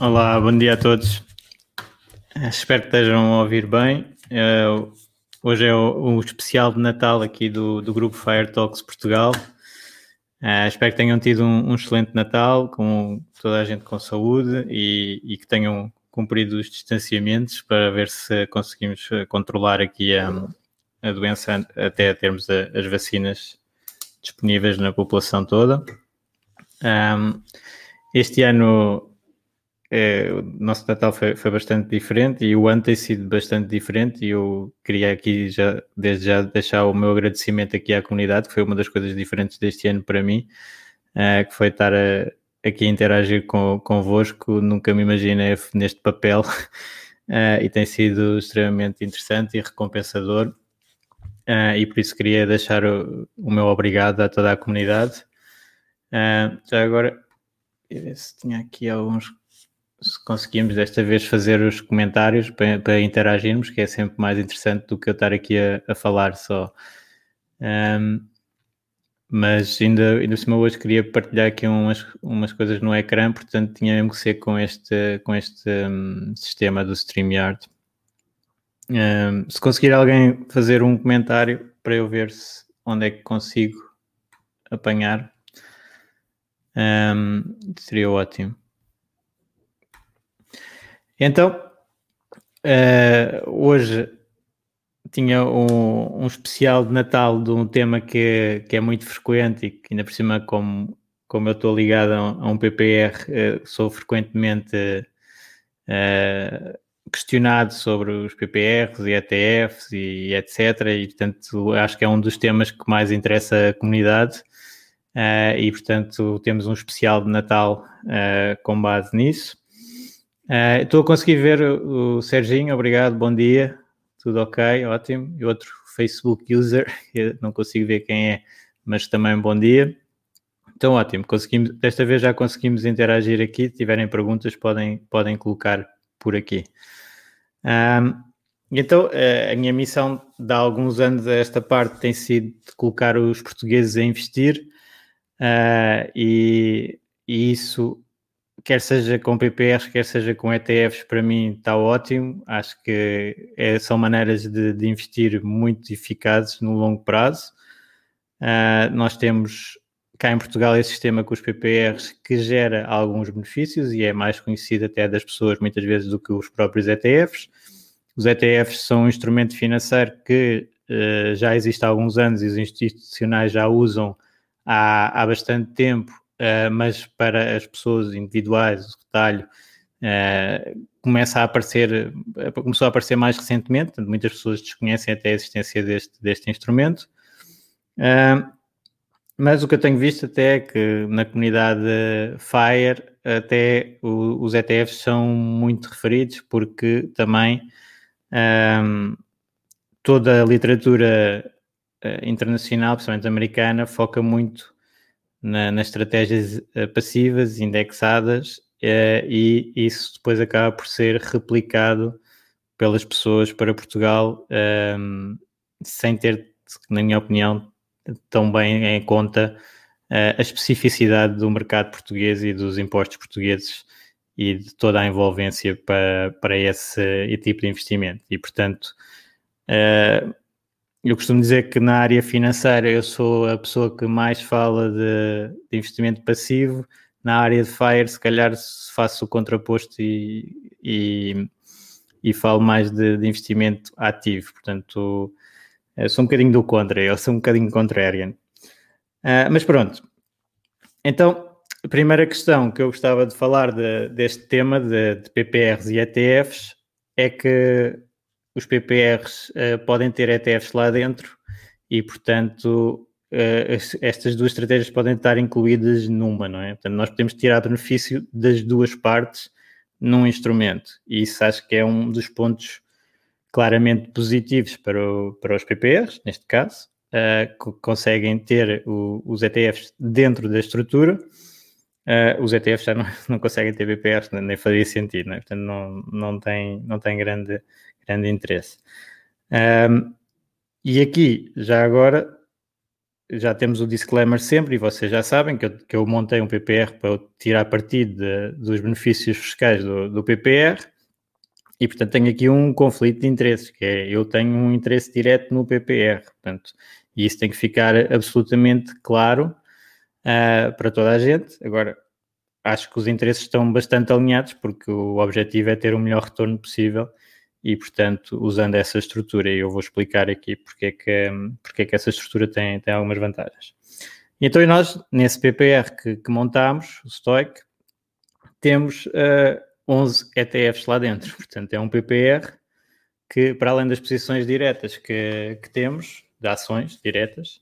Olá, bom dia a todos. Eh, espero que estejam a ouvir bem. Uh, hoje é o, o, especial de Natal aqui do, do grupo Fire Talks Portugal. Uh, espero que tenham tido um, um, excelente Natal, com toda a gente com saúde e, e, que tenham cumprido os distanciamentos para ver se conseguimos controlar aqui a, a doença até termos a, as vacinas disponíveis na população toda. Um, este ano é, o nosso Natal foi, foi, bastante diferente e o ano tem sido bastante diferente e eu queria aqui já, desde já deixar o meu agradecimento aqui à comunidade, que foi uma das coisas diferentes deste ano para mim, uh, que foi estar a, aqui a interagir com, convosco, nunca me imaginei neste papel uh, e tem sido extremamente interessante e recompensador uh, e por isso queria deixar o, o, meu obrigado a toda a comunidade. já agora, se tinha aqui alguns se conseguimos desta vez fazer os comentários para, para, interagirmos, que é sempre mais interessante do que eu estar aqui a, a falar só. Um, mas ainda, ainda cima hoje queria partilhar aqui umas, umas coisas no ecrã, portanto tinha mesmo que ser com este, com este um, sistema do StreamYard. Um, se conseguir alguém fazer um comentário para eu ver se, onde é que consigo apanhar, seria ótimo. Então, uh, hoje tinha um, um, especial de Natal de um tema que, que é muito frequente e que ainda por cima, como, como eu estou ligado a, a um PPR, uh, eh, sou frequentemente uh, questionado sobre os PPRs e ETFs e etc. E portanto acho que é um dos temas que mais interessa a comunidade. Uh, e portanto temos um especial de Natal com base nisso. Uh, estou a conseguir ver o, Serginho, obrigado, bom dia, tudo ok, ótimo. E outro Facebook user, não consigo ver quem é, mas também bom dia. Então, ótimo, conseguimos, desta vez já conseguimos interagir aqui. Se tiverem perguntas, podem, podem colocar por aqui. Um, então, a minha missão de há alguns anos a esta parte tem sido colocar os portugueses a investir, uh, e, e, isso quer seja com PPRs, quer seja com ETFs, para mim está ótimo. Acho que é, são maneiras de, de, investir muito eficazes no longo prazo. Uh, nós temos cá em Portugal esse sistema com os PPRs que gera alguns benefícios e é mais conhecido até das pessoas muitas vezes do que os próprios ETFs. Os ETFs são um instrumento financeiro que uh, já existe há alguns anos e os institucionais já usam há, há bastante tempo uh, mas para as pessoas individuais, o retalho, uh, começa a aparecer, começou a aparecer mais recentemente, muitas pessoas desconhecem até a existência deste, deste instrumento. Uh, mas o que eu tenho visto até é que na comunidade FIRE até o, os ETFs são muito referidos porque também um, toda a literatura internacional, principalmente americana, foca muito na, nas estratégias uh, passivas indexadas uh, e isso depois acaba por ser replicado pelas pessoas para Portugal ehm, sem ter, na minha opinião, tão bem em conta uh, a especificidade do mercado português e dos impostos portugueses e de toda a envolvência para, para esse, esse tipo de investimento. E, portanto, uh, eu costumo dizer que na área financeira eu sou a pessoa que mais fala de, de investimento passivo, na área de FIRE, se calhar faço o contraposto e, e, e falo mais de, de, investimento ativo. Portanto, sou um bocadinho do contra, eu sou um bocadinho contrarian. Uh, mas pronto. Então, a primeira questão que eu gostava de falar de, deste tema de, de, PPRs e ETFs é que os PPRs uh, podem ter ETFs lá dentro e, portanto, uh, estas duas estratégias podem estar incluídas numa, não é? Portanto, nós podemos tirar benefício das duas partes num instrumento e isso acho que é um dos pontos claramente positivos para, o, para os PPRs, neste caso, uh, conseguem ter o, os ETFs dentro da estrutura. Uh, os ETFs já não, não conseguem ter PPRs, nem faria sentido, não é? portanto não, não, tem, não tem grande, grande interesse. Um, e aqui, já agora, já temos o disclaimer sempre, e vocês já sabem que eu, que eu montei um PPR para tirar partido dos benefícios fiscais do, do, PPR, e portanto tenho aqui um conflito de interesses, que é eu tenho um interesse direto no PPR, portanto, e isso tem que ficar absolutamente claro uh, para toda a gente. Agora, acho que os interesses estão bastante alinhados, porque o objetivo é ter o melhor retorno possível e, portanto, usando essa estrutura, eu vou explicar aqui porque é que, porque é que essa estrutura tem, tem algumas vantagens. E então, nós, nesse PPR que, que montámos, o Stoic, temos uh, ah, 11 ETFs lá dentro. Portanto, é um PPR que, para além das posições diretas que, que temos, de ações diretas,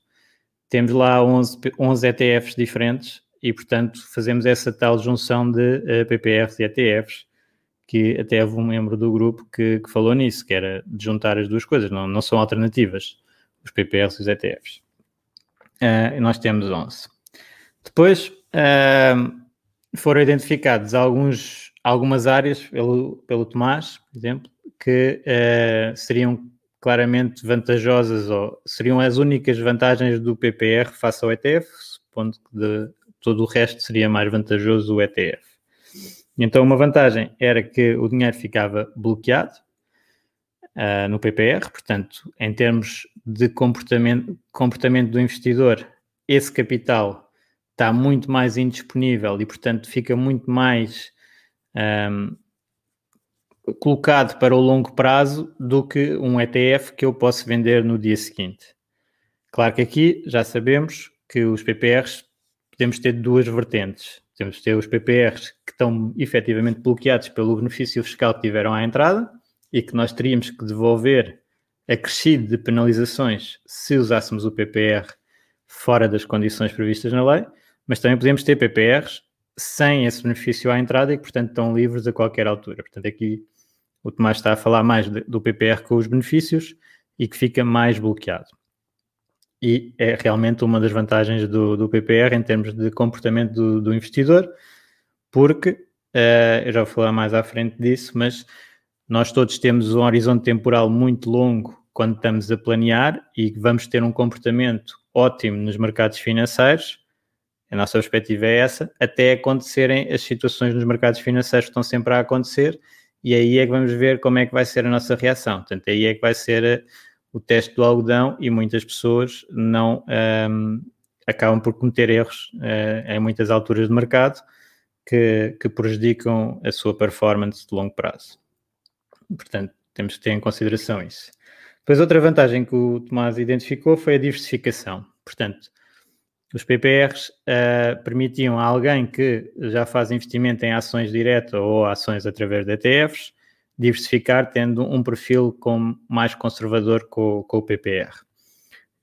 temos lá 11, 11 ETFs diferentes e, portanto, fazemos essa tal junção de uh, eh, PPRs e ETFs que até houve um membro do grupo que, que, falou nisso, que era de juntar as duas coisas, não, não são alternativas, os PPRs e os ETFs. Uh, e nós temos 11. Depois uh, foram identificados alguns, algumas áreas pelo, pelo Tomás, por exemplo, que uh, seriam claramente vantajosas ou seriam as únicas vantagens do PPR face ao ETF, supondo que de todo o resto seria mais vantajoso o ETF. Então, uma vantagem era que o dinheiro ficava bloqueado uh, no PPR, portanto, em termos de comportamento, comportamento do investidor, esse capital está muito mais indisponível e, portanto, fica muito mais um, colocado para o longo prazo do que um ETF que eu posso vender no dia seguinte. Claro que aqui já sabemos que os PPRs podemos ter duas vertentes. Temos de ter os PPRs que estão efetivamente bloqueados pelo benefício fiscal que tiveram à entrada e que nós teríamos que devolver acrescido de penalizações se usássemos o PPR fora das condições previstas na lei, mas também podemos ter PPRs sem esse benefício à entrada e que, portanto, estão livres a qualquer altura. Portanto, aqui o Tomás está a falar mais do PPR com os benefícios e que fica mais bloqueado e é realmente uma das vantagens do, do PPR em termos de comportamento do, do investidor, porque uh, eu já vou falar mais à frente disso, mas nós todos temos um horizonte temporal muito longo quando estamos a planear e vamos ter um comportamento ótimo nos mercados financeiros. A nossa perspectiva é essa, até acontecerem as situações nos mercados financeiros que estão sempre a acontecer, e aí é que vamos ver como é que vai ser a nossa reação. Portanto, aí é que vai ser o teste do algodão e muitas pessoas não um, acabam por cometer erros uh, em muitas alturas de mercado que, que, prejudicam a sua performance de longo prazo. Portanto, temos que ter em consideração isso. Depois, outra vantagem que o Tomás identificou foi a diversificação. Portanto, os PPRs uh, permitiam a alguém que já faz investimento em ações diretas ou ações através de ETFs diversificar tendo um perfil com, mais conservador com, com, o PPR.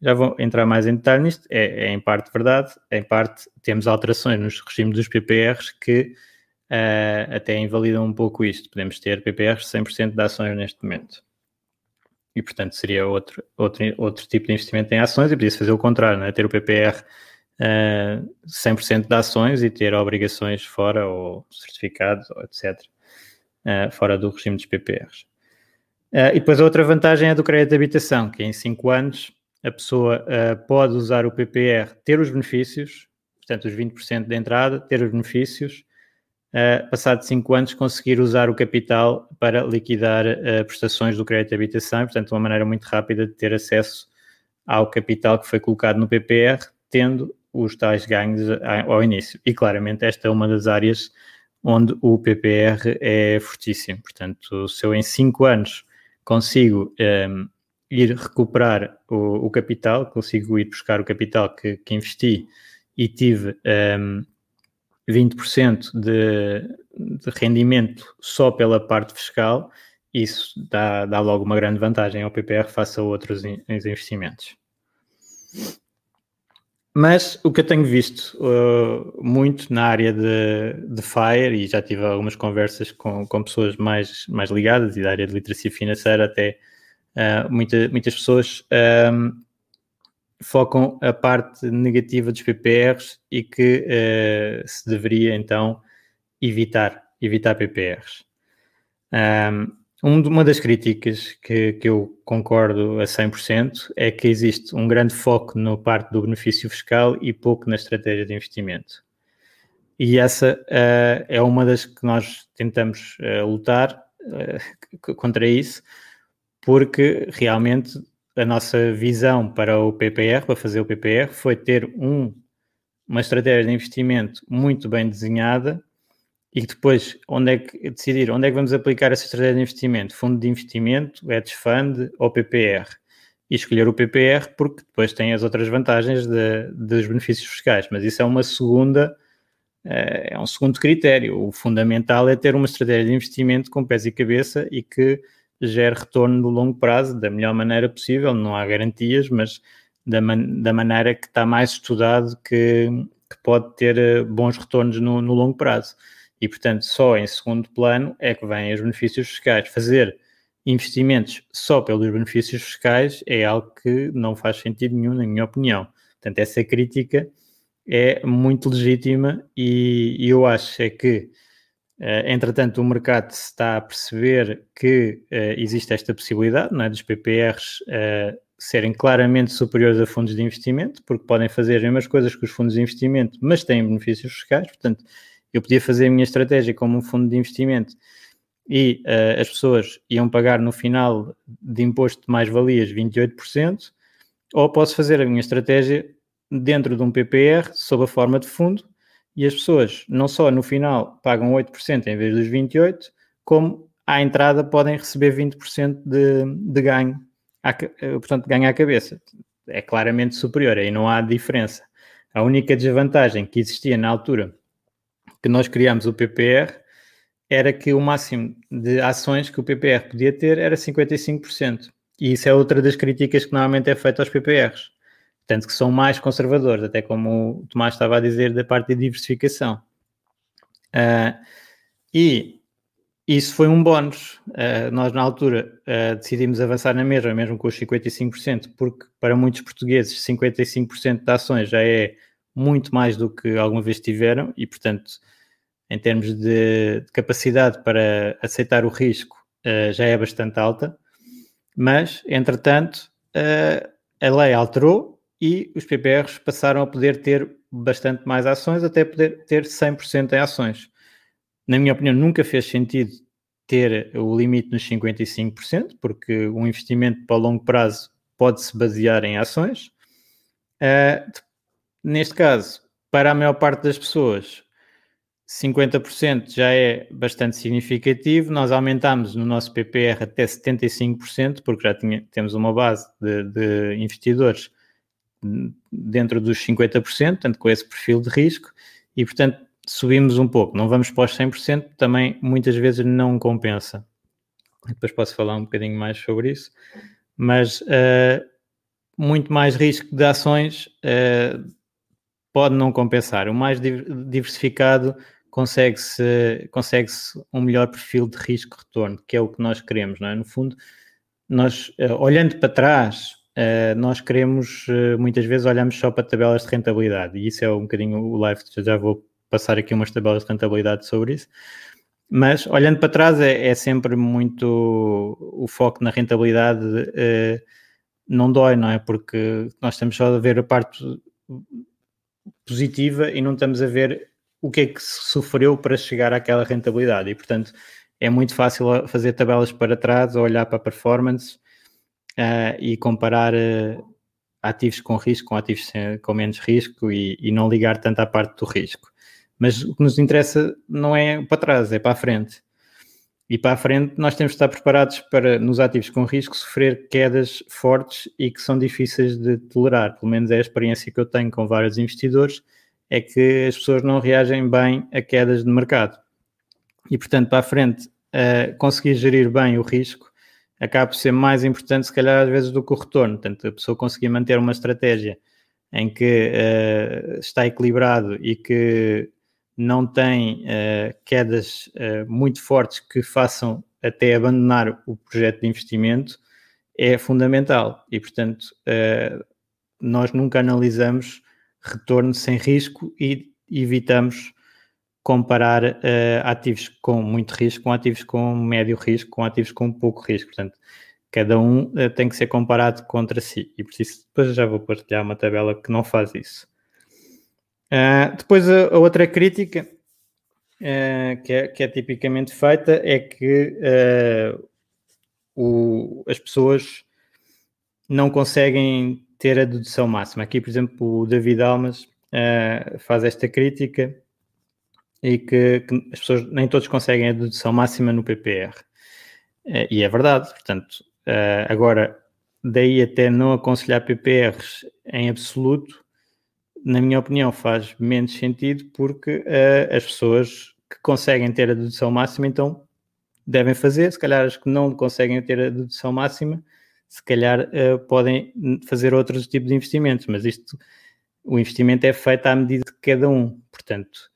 Já vou entrar mais em detalhe nisto, é, é, em parte verdade, em parte temos alterações nos regimes dos PPRs que uh, até invalidam um pouco isto. Podemos ter PPRs 100% de ações neste momento. E, portanto, seria outro, outro, outro tipo de investimento em ações e podia-se fazer o contrário, não é? ter o PPR uh, 100% de ações e ter obrigações fora ou certificados, ou etc uh, fora do regime dos PPRs. Uh, eh, e depois a outra vantagem é do crédito de habitação, que em 5 anos a pessoa uh, pode usar o PPR, ter os benefícios, portanto os 20% de entrada, ter os benefícios, uh, passado 5 anos conseguir usar o capital para liquidar prestações do crédito de habitação, portanto uma maneira muito rápida de ter acesso ao capital que foi colocado no PPR, tendo os tais ganhos ao início. E claramente esta é uma das áreas onde o PPR é fortíssimo. Portanto, se eu em 5 anos consigo um, ehm, ir recuperar o, o, capital, consigo ir buscar o capital que, que investi e tive um, 20% de, de rendimento só pela parte fiscal, isso dá, dá logo uma grande vantagem ao PPR face a outros in, investimentos. Mas o que eu tenho visto uh, muito na área de, de FIRE, e já tive algumas conversas com, com pessoas mais, mais ligadas e da área de literacia financeira, até uh, muita, muitas pessoas um, focam a parte negativa dos PPRs e que uh, se deveria então evitar, evitar PPRs. Um, uma das críticas que, que eu concordo a 100% é que existe um grande foco na parte do benefício fiscal e pouco na estratégia de investimento. E essa uh, é uma das que nós tentamos uh, lutar uh, contra isso, porque realmente a nossa visão para o PPR, para fazer o PPR, foi ter um, uma estratégia de investimento muito bem desenhada e depois onde é que decidir onde é que vamos aplicar essa estratégia de investimento, fundo de investimento, hedge fund ou PPR. E escolher o PPR porque depois tem as outras vantagens de, dos benefícios fiscais, mas isso é uma segunda, eh, é um segundo critério. O fundamental é ter uma estratégia de investimento com pés e cabeça e que gere retorno no longo prazo da melhor maneira possível. Não há garantias, mas da, man da maneira que está mais estudado que, que pode ter eh, bons retornos no, no longo prazo e, portanto, só em segundo plano é que vêm os benefícios fiscais. Fazer investimentos só pelos benefícios fiscais é algo que não faz sentido nenhum, na minha opinião. Portanto, essa crítica é muito legítima e, e eu acho é que, uh, entretanto, o mercado está a perceber que uh, existe esta possibilidade não é, dos PPRs eh, serem claramente superiores a fundos de investimento, porque podem fazer as mesmas coisas que os fundos de investimento, mas têm benefícios fiscais, portanto, eu podia fazer a minha estratégia como um fundo de investimento e uh, as pessoas iam pagar no final de imposto de mais-valias 28%, ou posso fazer a minha estratégia dentro de um PPR, sob a forma de fundo, e as pessoas não só no final pagam 8% em vez dos 28%, como à entrada podem receber 20% de, de ganho, à, eh, portanto, ganho à cabeça. É claramente superior, aí não há diferença. A única desvantagem que existia na altura que nós criámos o PPR era que o máximo de ações que o PPR podia ter era 55%. E isso é outra das críticas que normalmente é feita aos PPRs. Tanto que são mais conservadores, até como o Tomás estava a dizer da parte de diversificação. Uh, e isso foi um bónus. Uh, nós, na altura, uh, decidimos avançar na mesma, mesmo com os 55%, porque para muitos portugueses, 55% de ações já é muito mais do que alguma vez tiveram e, portanto, em termos de, de capacidade para aceitar o risco, uh, já é bastante alta. Mas, entretanto, uh, a lei alterou e os PPRs passaram a poder ter bastante mais ações, até poder ter 100% em ações. Na minha opinião, nunca fez sentido ter o limite nos 55%, porque um investimento para longo prazo pode-se basear em ações. Uh, neste caso, para a maior parte das pessoas, 50% já é bastante significativo. Nós aumentámos no nosso PPR até 75%, porque já tinha, temos uma base de, de, investidores dentro dos 50%, portanto, com esse perfil de risco, e portanto subimos um pouco. Não vamos para os 100%, também muitas vezes não compensa. Depois posso falar um bocadinho mais sobre isso, mas uh, muito mais risco de ações. Uh, pode não compensar. O mais diversificado consegue-se consegue -se um melhor perfil de risco-retorno, que é o que nós queremos, não é? No fundo, nós, uh, olhando para trás, uh, nós queremos, uh, muitas vezes, olhamos só para tabelas de rentabilidade, e isso é um bocadinho o live, já vou passar aqui umas tabelas de rentabilidade sobre isso, mas olhando para trás é, é sempre muito o foco na rentabilidade não dói, não é? Porque nós estamos só a ver a parte positiva e não estamos a ver o que é que sofreu para chegar àquela rentabilidade. E, portanto, é muito fácil fazer tabelas para trás, olhar para a performance uh, e comparar uh, ativos com risco, com ativos sem, com menos risco e, e, não ligar tanto à parte do risco. Mas o que nos interessa não é para trás, é para a frente. E para a frente nós temos de estar preparados para, nos ativos com risco, sofrer quedas fortes e que são difíceis de tolerar. Pelo menos é a experiência que eu tenho com vários investidores, é que as pessoas não reagem bem a quedas de mercado. E, portanto, para a frente, uh, conseguir gerir bem o risco acaba por ser mais importante, se calhar, às vezes, do que o retorno. Portanto, a pessoa conseguir manter uma estratégia em que uh, está equilibrado e que não tem uh, quedas uh, muito fortes que façam até abandonar o projeto de investimento é fundamental e, portanto, uh, nós nunca analisamos retorno sem risco e evitamos comparar ativos com muito risco com ativos com médio risco, com ativos com pouco risco. Portanto, cada um tem que ser comparado contra si e por isso depois já vou partilhar uma tabela que não faz isso. Uh, depois a, a, outra crítica uh, que, é, que, é, tipicamente feita é que uh, o, as pessoas não conseguem ter a dedução máxima. Aqui, por exemplo, o David Almas faz esta crítica e que, que, as pessoas nem todos conseguem a dedução máxima no PPR. e é verdade, portanto, agora daí até não aconselhar PPRs em absoluto na minha opinião, faz menos sentido porque uh, as pessoas que conseguem ter a dedução máxima, então devem fazer. Se calhar as que não conseguem ter a dedução máxima, se calhar uh, podem fazer outros tipos de investimentos, mas isto, o investimento é feito à medida de cada um. Portanto,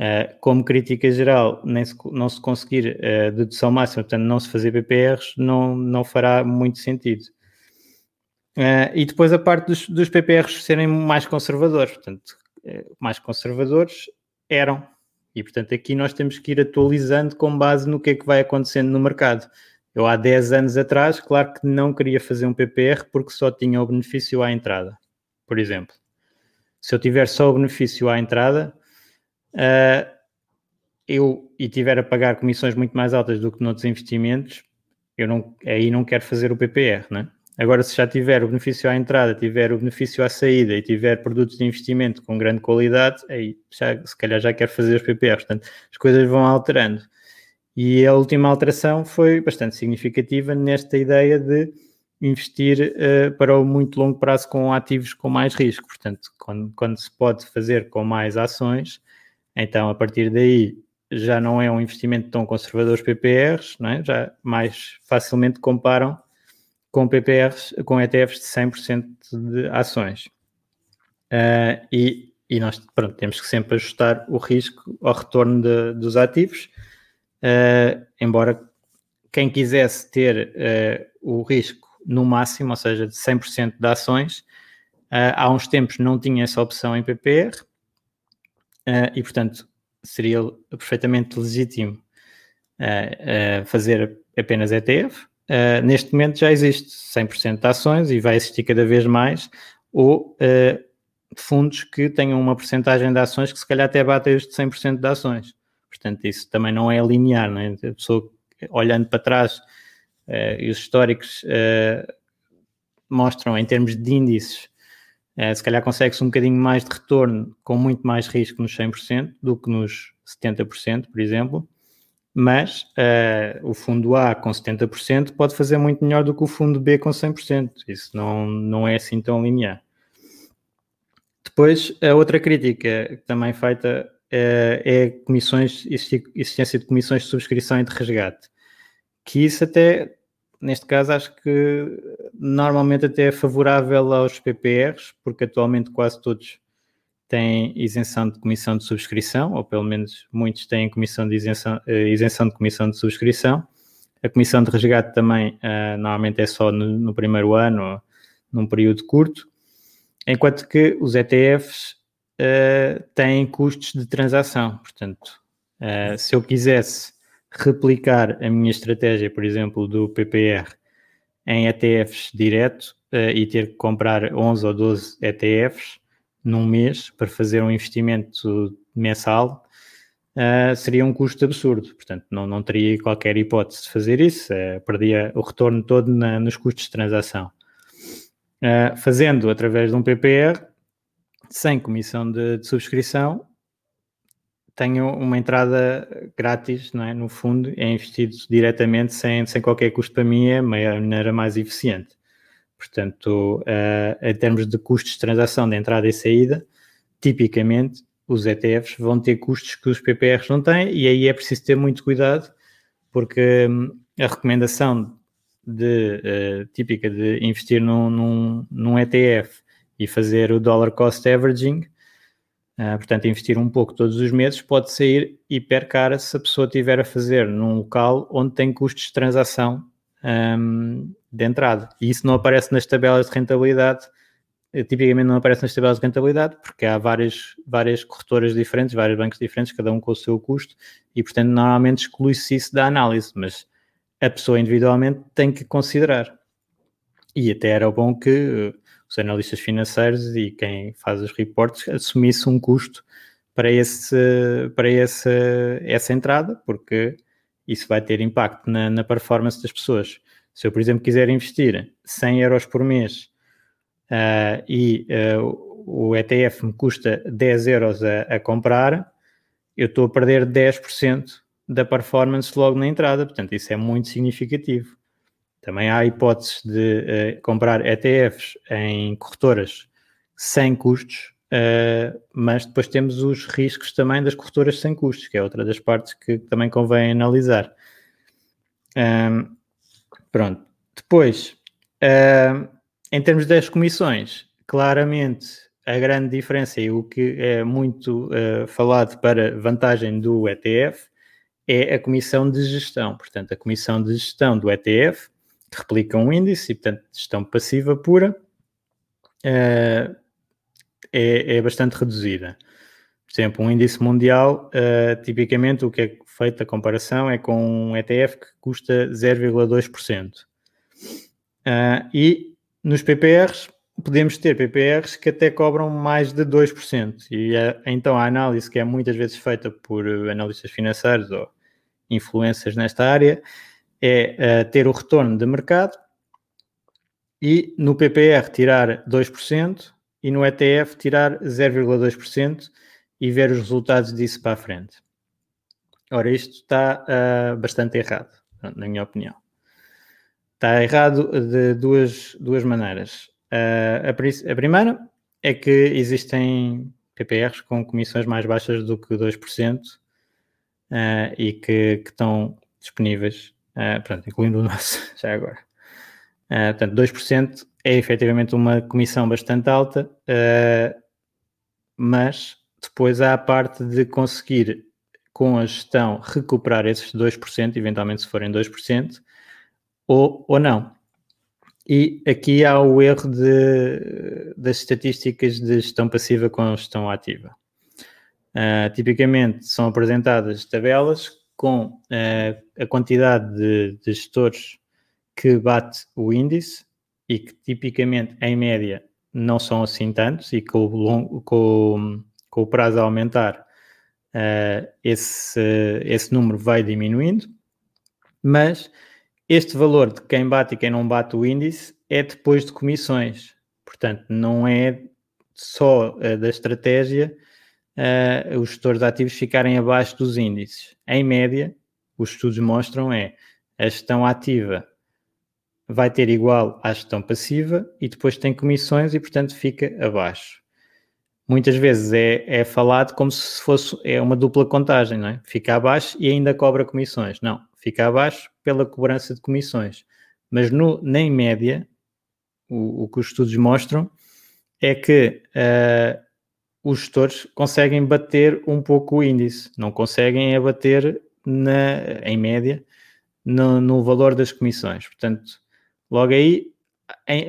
uh, como crítica geral, nem se, não se conseguir dedução máxima, portanto, não se fazer PPRs, não, não fará muito sentido. Uh, e depois a parte dos, dos, PPRs serem mais conservadores, portanto, uh, mais conservadores eram. E portanto aqui nós temos que ir atualizando com base no que é que vai acontecendo no mercado. Eu há 10 anos atrás, claro que não queria fazer um PPR porque só tinha o benefício à entrada, por exemplo. Se eu tiver só o benefício à entrada, uh, eu e tiver a pagar comissões muito mais altas do que noutros investimentos, eu não, aí não quero fazer o PPR, não é? Agora, se já tiver o benefício à entrada, tiver o benefício à saída e tiver produtos de investimento com grande qualidade, aí já, se calhar já quer fazer os PPRs. Portanto, as coisas vão alterando. E a última alteração foi bastante significativa nesta ideia de investir uh, para o muito longo prazo com ativos com mais risco. Portanto, quando, quando se pode fazer com mais ações, então a partir daí já não é um investimento tão conservador os PPRs, é? já mais facilmente comparam com PPRs, com ETFs de 100% de ações. Uh, e, e, nós pronto, temos que sempre ajustar o risco ao retorno de, dos ativos, uh, embora quem quisesse ter uh, o risco no máximo, ou seja, de 100% de ações, há uns tempos não tinha essa opção em PPR e, portanto, seria perfeitamente legítimo fazer apenas ETF, Uh, neste momento já existe 100% de ações e vai existir cada vez mais, ou uh, fundos que tenham uma porcentagem de ações que se calhar até batem os de 100% de ações. Portanto, isso também não é linear, não é? A pessoa olhando para trás uh, e os históricos mostram em termos de índices, se calhar consegue-se um bocadinho mais de retorno com muito mais risco nos 100% do que nos 70%, por exemplo mas uh, o fundo A com 70% pode fazer muito melhor do que o fundo B com 100%. Isso não, não é assim tão linear. Depois, a outra crítica também feita uh, é comissões, existência de comissões de subscrição e de resgate. Que isso até, neste caso, acho que normalmente até é favorável aos PPRs, porque atualmente quase todos têm isenção de comissão de subscrição, ou pelo menos muitos têm comissão de isenção, uh, isenção de comissão de subscrição. A comissão de resgate também uh, normalmente é só no, no, primeiro ano, num período curto, enquanto que os ETFs uh, eh, têm custos de transação. Portanto, se eu quisesse replicar a minha estratégia, por exemplo, do PPR em ETFs direto e ter que comprar 11 ou 12 ETFs, num mês para fazer um investimento mensal uh, seria um custo absurdo. Portanto, não, não teria qualquer hipótese de fazer isso, uh, perdia o retorno todo na, nos custos de transação. Uh, fazendo através de um PPR, sem comissão de, de, subscrição, tenho uma entrada grátis, não é? No fundo, é investido diretamente, sem, sem qualquer custo para mim, é a maneira mais eficiente. Portanto, uh, em termos de custos de transação de entrada e saída, tipicamente os ETFs vão ter custos que os PPRs não têm, e aí é preciso ter muito cuidado, porque hum, a recomendação de, uh, típica de investir num, num, num, ETF e fazer o dollar cost averaging, uh, portanto, investir um pouco todos os meses, pode sair hiper cara se a pessoa estiver a fazer num local onde tem custos de transação um, de entrada. E isso não aparece nas tabelas de rentabilidade, eh, tipicamente não aparece nas tabelas de rentabilidade, porque há várias, várias corretoras diferentes, vários bancos diferentes, cada um com o seu custo, e portanto normalmente exclui-se isso da análise, mas a pessoa individualmente tem que considerar. E até era bom que eh, os analistas financeiros e quem faz os reportes assumisse um custo para, esse, para esse, essa entrada, porque isso vai ter impacto na, na, performance das pessoas. Se eu, por exemplo, quiser investir 100 euros por mês uh, e uh, o ETF me custa 10 euros a, a comprar, eu estou a perder 10% da performance logo na entrada, portanto, isso é muito significativo. Também há hipóteses de uh, comprar ETFs em corretoras sem custos, uh, mas depois temos os riscos também das corretoras sem custos, que é outra das partes que também convém analisar. Pronto. Depois, uh, em termos das comissões, claramente a grande diferença e o que é muito uh, falado para vantagem do ETF é a comissão de gestão. Portanto, a comissão de gestão do ETF, que replica um índice e, portanto, gestão passiva pura, uh, é, é, bastante reduzida. Por exemplo, um índice mundial, uh, tipicamente o que é feito a comparação é com um ETF que custa 0,2%. Uh, e nos PPRs, podemos ter PPRs que até cobram mais de 2%. E é, então a análise que é muitas vezes feita por analistas financeiros ou influências nesta área é uh, ter o retorno de mercado e no PPR tirar 2% e no ETF tirar 0,2% e ver os resultados disso para a frente. Ora, isto está uh, bastante errado, na minha opinião. Está errado de duas, duas maneiras. Uh, a, a, primeira é que existem PPRs com comissões mais baixas do que 2% uh, e que, que, estão disponíveis, uh, pronto, incluindo o nosso, já agora. Uh, portanto, 2% é efetivamente uma comissão bastante alta, uh, mas depois há a parte de conseguir, com a gestão, recuperar esses 2%, eventualmente se forem 2%, ou, ou não. E aqui há o erro de, das estatísticas de gestão passiva com gestão ativa. Uh, tipicamente são apresentadas tabelas com uh, a quantidade de, de gestores que bate o índice e que tipicamente, em média, não são assim tantos e com o, longo, com, com o prazo a aumentar, uh, esse, esse número vai diminuindo, mas este valor de quem bate e quem não bate o índice é depois de comissões. Portanto, não é só uh, da estratégia uh, os gestores ativos ficarem abaixo dos índices. Em média, os estudos mostram é a gestão ativa vai ter igual à gestão passiva e depois tem comissões e, portanto, fica abaixo. Muitas vezes é, é falado como se fosse é uma dupla contagem, não é? Fica abaixo e ainda cobra comissões. Não, fica abaixo pela cobrança de comissões. Mas no, nem média, o, o que os estudos mostram é que uh, os gestores conseguem bater um pouco o índice, não conseguem abater na, em média no, no valor das comissões. Portanto, Logo aí,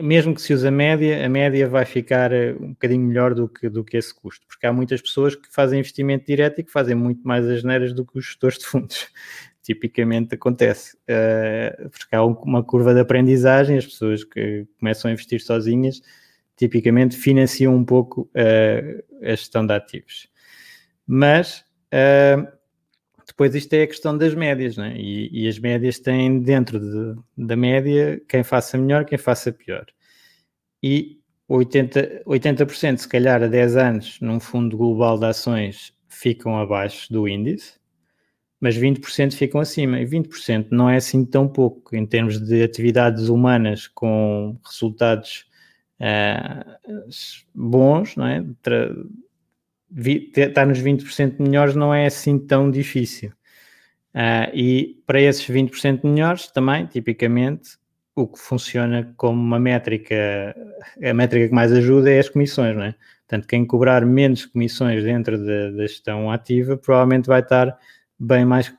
mesmo que se use a média, a média vai ficar eh, um bocadinho melhor do que, do que esse custo, porque há muitas pessoas que fazem investimento direto e que fazem muito mais as neiras do que os gestores de fundos. Tipicamente acontece, uh, porque há uma curva de aprendizagem, as pessoas que começam a investir sozinhas tipicamente financiam um pouco uh, a gestão de ativos. Mas uh, depois isto é a questão das médias, né? e, e as médias têm dentro de, da média quem faça melhor, quem faça pior. e 80%, 80% se calhar a 10 anos num fundo global de ações ficam abaixo do índice, mas 20% ficam acima. E 20% não é assim tão pouco em termos de atividades humanas com resultados uh, bons, não é? Estar nos 20% melhores não é assim tão difícil. Uh, e para esses 20% melhores, também, tipicamente, o que funciona como uma métrica, a métrica que mais ajuda é as comissões, não é? Portanto, quem cobrar menos comissões dentro da, da gestão ativa provavelmente vai estar bem mais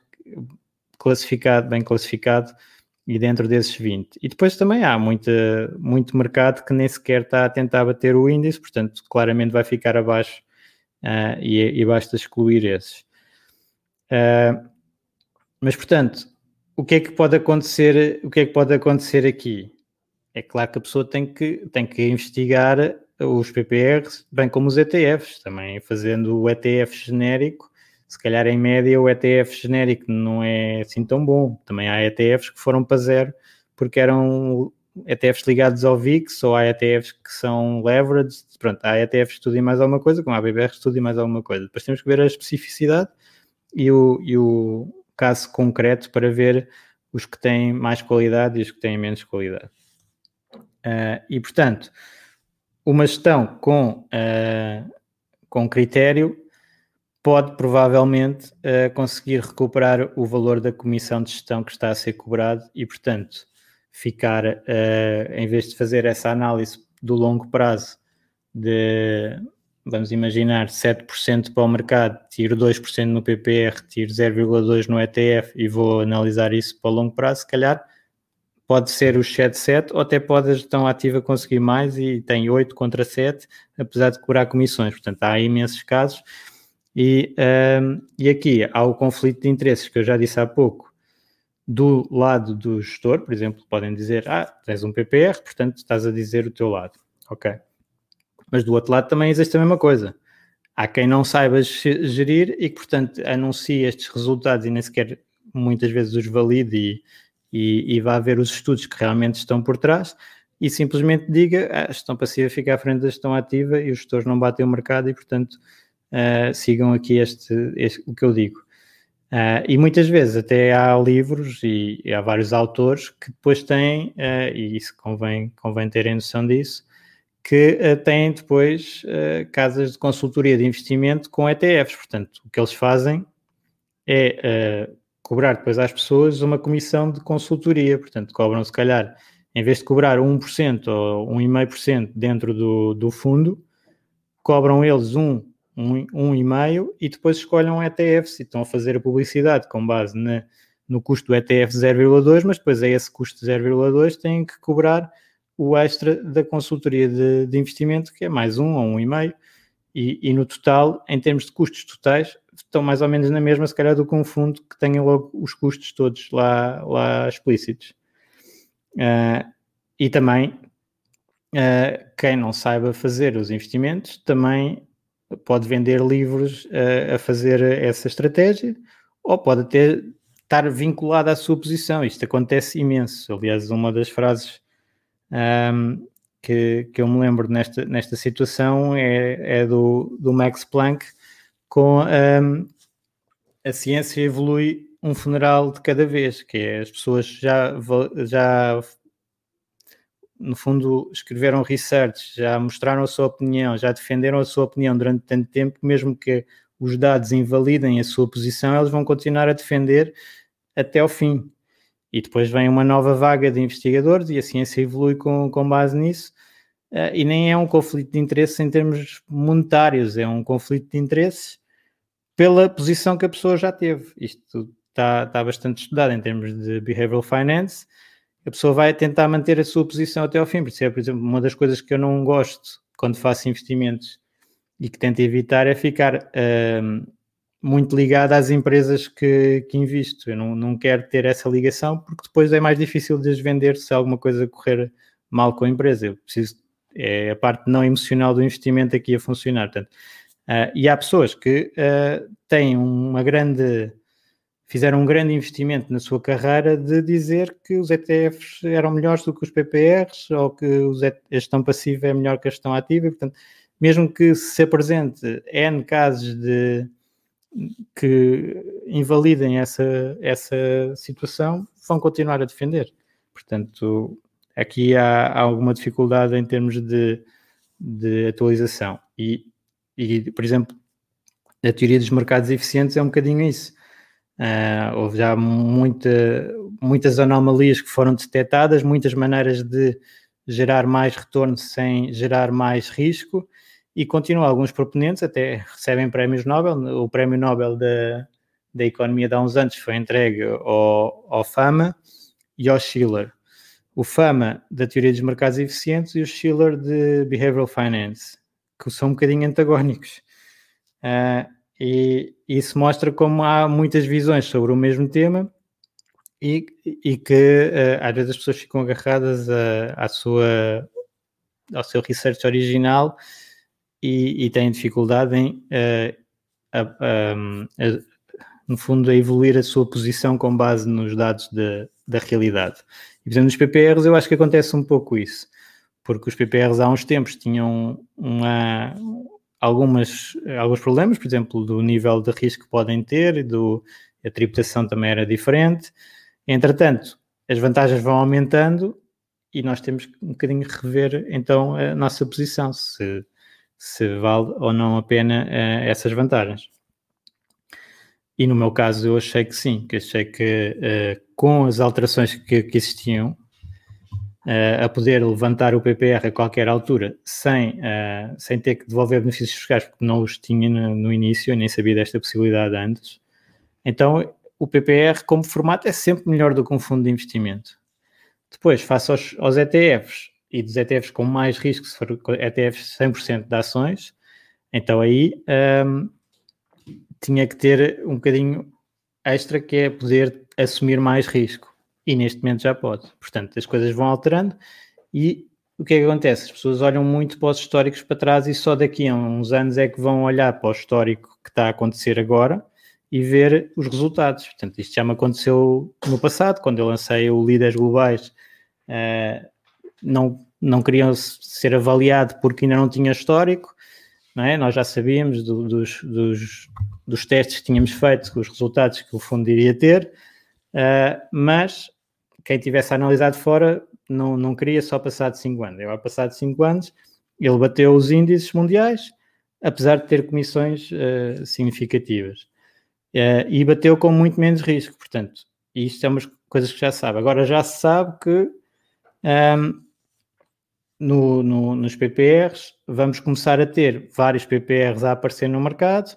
classificado, bem classificado e dentro desses 20. E depois também há muita, muito mercado que nem sequer está a tentar bater o índice, portanto, claramente vai ficar abaixo uh, e, e, basta excluir esses. Uh, mas, portanto, o que é que pode acontecer, o que é que pode acontecer aqui? É claro que a pessoa tem que, tem que investigar os PPRs, bem como os ETFs, também fazendo o ETF genérico, se calhar em média o ETF genérico não é assim tão bom. Também há ETFs que foram para zero porque eram ETFs ligados ao VIX ou há ETFs que são leveraged. Pronto, há ETFs que estudem mais alguma coisa, como há BBR estudem mais alguma coisa. Depois temos que ver a especificidade e o, e o caso concreto para ver os que têm mais qualidade e os que têm menos qualidade. Uh, e, portanto, uma gestão com, uh, com critério pode provavelmente uh, conseguir recuperar o valor da comissão de gestão que está a ser cobrado e, portanto, ficar, uh, em vez de fazer essa análise do longo prazo de, vamos imaginar, 7% para o mercado, tiro 2% no PPR, tiro 0,2% no ETF e vou analisar isso para o longo prazo, se calhar pode ser os 7, 7, ou até pode a gestão ativa conseguir mais e tem 8 contra 7, apesar de cobrar comissões. Portanto, há imensos casos. E, um, e aqui há o conflito de interesses que eu já disse há pouco. Do lado do gestor, por exemplo, podem dizer: Ah, tens um PPR, portanto estás a dizer o teu lado. Ok. Mas do outro lado também existe a mesma coisa. Há quem não saiba gerir e que, portanto, anuncia estes resultados e nem sequer muitas vezes os valide e, e, e vá ver os estudos que realmente estão por trás e simplesmente diga ah, a gestão passiva fica à frente da gestão ativa e os gestores não batem o mercado e, portanto, uh, sigam aqui este, este, o que eu digo. Uh, e muitas vezes até há livros e, e há vários autores que depois têm, uh, e isso convém, convém terem noção disso, que têm depois casas de consultoria de investimento com ETFs. Portanto, o que eles fazem é cobrar depois às pessoas uma comissão de consultoria, portanto, cobram se calhar, em vez de cobrar 1% ou 1,5% dentro do, do fundo, cobram eles um, um, um e meio e depois escolhem um ETF e estão a fazer a publicidade com base na, no custo do ETF 0,2, mas depois a esse custo 0,2 têm que cobrar o extra da consultoria de, de investimento, que é mais um ou um e meio, e, e, no total, em termos de custos totais, estão mais ou menos na mesma, se calhar, do que um fundo que tenha logo os custos todos lá, lá explícitos. Uh, e também, uh, quem não saiba fazer os investimentos, também pode vender livros uh, a fazer essa estratégia, ou pode até estar vinculado à sua posição. Isto acontece imenso. Aliás, uma das frases um, que, que eu me lembro nesta, nesta situação é, é do, do Max Planck com um, a ciência evolui um funeral de cada vez, que é as pessoas já, já no fundo escreveram research, já mostraram a sua opinião, já defenderam a sua opinião durante tanto tempo, mesmo que os dados invalidem a sua posição, eles vão continuar a defender até ao fim. E depois vem uma nova vaga de investigadores e a ciência evolui com, com base nisso. Uh, e nem é um conflito de interesses em termos monetários, é um conflito de interesses pela posição que a pessoa já teve. Isto está, está bastante estudado em termos de behavioral finance. A pessoa vai tentar manter a sua posição até ao fim. Por, isso é, por exemplo, uma das coisas que eu não gosto quando faço investimentos e que tento evitar é ficar uh, muito ligado às empresas que, que invisto. Eu não, não quero ter essa ligação porque depois é mais difícil de as vender se alguma coisa correr mal com a empresa. Eu preciso, é a parte não emocional do investimento aqui a funcionar. Portanto, uh, e há pessoas que uh, têm uma grande fizeram um grande investimento na sua carreira de dizer que os ETFs eram melhores do que os PPRs ou que a gestão passiva é melhor que a gestão ativa. Portanto, mesmo que se apresente N casos de que invalidem essa, essa situação, vão continuar a defender. Portanto, aqui há, há alguma dificuldade em termos de, de atualização. E, e, por exemplo, a teoria dos mercados eficientes é um bocadinho isso. Uh, houve já muita, muitas anomalias que foram detectadas, muitas maneiras de gerar mais retorno sem gerar mais risco, e continua alguns proponentes até recebem prémios Nobel. O prémio Nobel da, da Economia de há uns anos foi entregue ao, ao Fama e ao Schiller. O Fama da teoria dos mercados eficientes e o Schiller de Behavioral Finance, que são um bocadinho antagónicos. Uh, e isso mostra como há muitas visões sobre o mesmo tema e, e que uh, às vezes as pessoas ficam agarradas a, à sua, ao seu research original e, e têm dificuldade em, uh, a, a, no fundo, a evoluir a sua posição com base nos dados de, da realidade. E, por exemplo, nos PPRs eu acho que acontece um pouco isso, porque os PPRs há uns tempos tinham uma, algumas, alguns problemas, por exemplo, do nível de risco que podem ter, do, a tributação também era diferente. Entretanto, as vantagens vão aumentando e nós temos um bocadinho rever então a nossa posição, se, se vale ou não a pena uh, essas vantagens. E no meu caso eu achei que sim, que achei que uh, com as alterações que, que existiam, uh, a poder levantar o PPR a qualquer altura sem, uh, sem ter que devolver benefícios fiscais, porque não os tinha no, no início, nem sabia desta possibilidade antes. Então, o PPR como formato é sempre melhor do que um fundo de investimento. Depois, face aos, aos ETFs e dos ETFs com mais risco, se for ETFs 100% de ações, então aí um, tinha que ter um bocadinho extra que é poder assumir mais risco e neste momento já pode. Portanto, as coisas vão alterando e o que é que acontece? As pessoas olham muito para os históricos para trás e só daqui a uns anos é que vão olhar para o histórico que está a acontecer agora e ver os resultados. Portanto, isto já me aconteceu no passado, quando eu lancei o Líderes Globais, uh, não, não queriam ser avaliado porque ainda não tinha histórico, não é? nós já sabíamos do, dos, dos, dos testes que tínhamos feito, os resultados que o fundo iria ter, uh, mas quem tivesse analisado fora não, não queria só passar de 5 anos. Agora, passado 5 anos, ele bateu os índices mundiais, apesar de ter comissões uh, significativas. Uh, e bateu com muito menos risco, portanto, isto é umas coisas que já se sabe. Agora já se sabe que um, ehm, no, no, nos PPRs vamos começar a ter vários PPRs a aparecer no mercado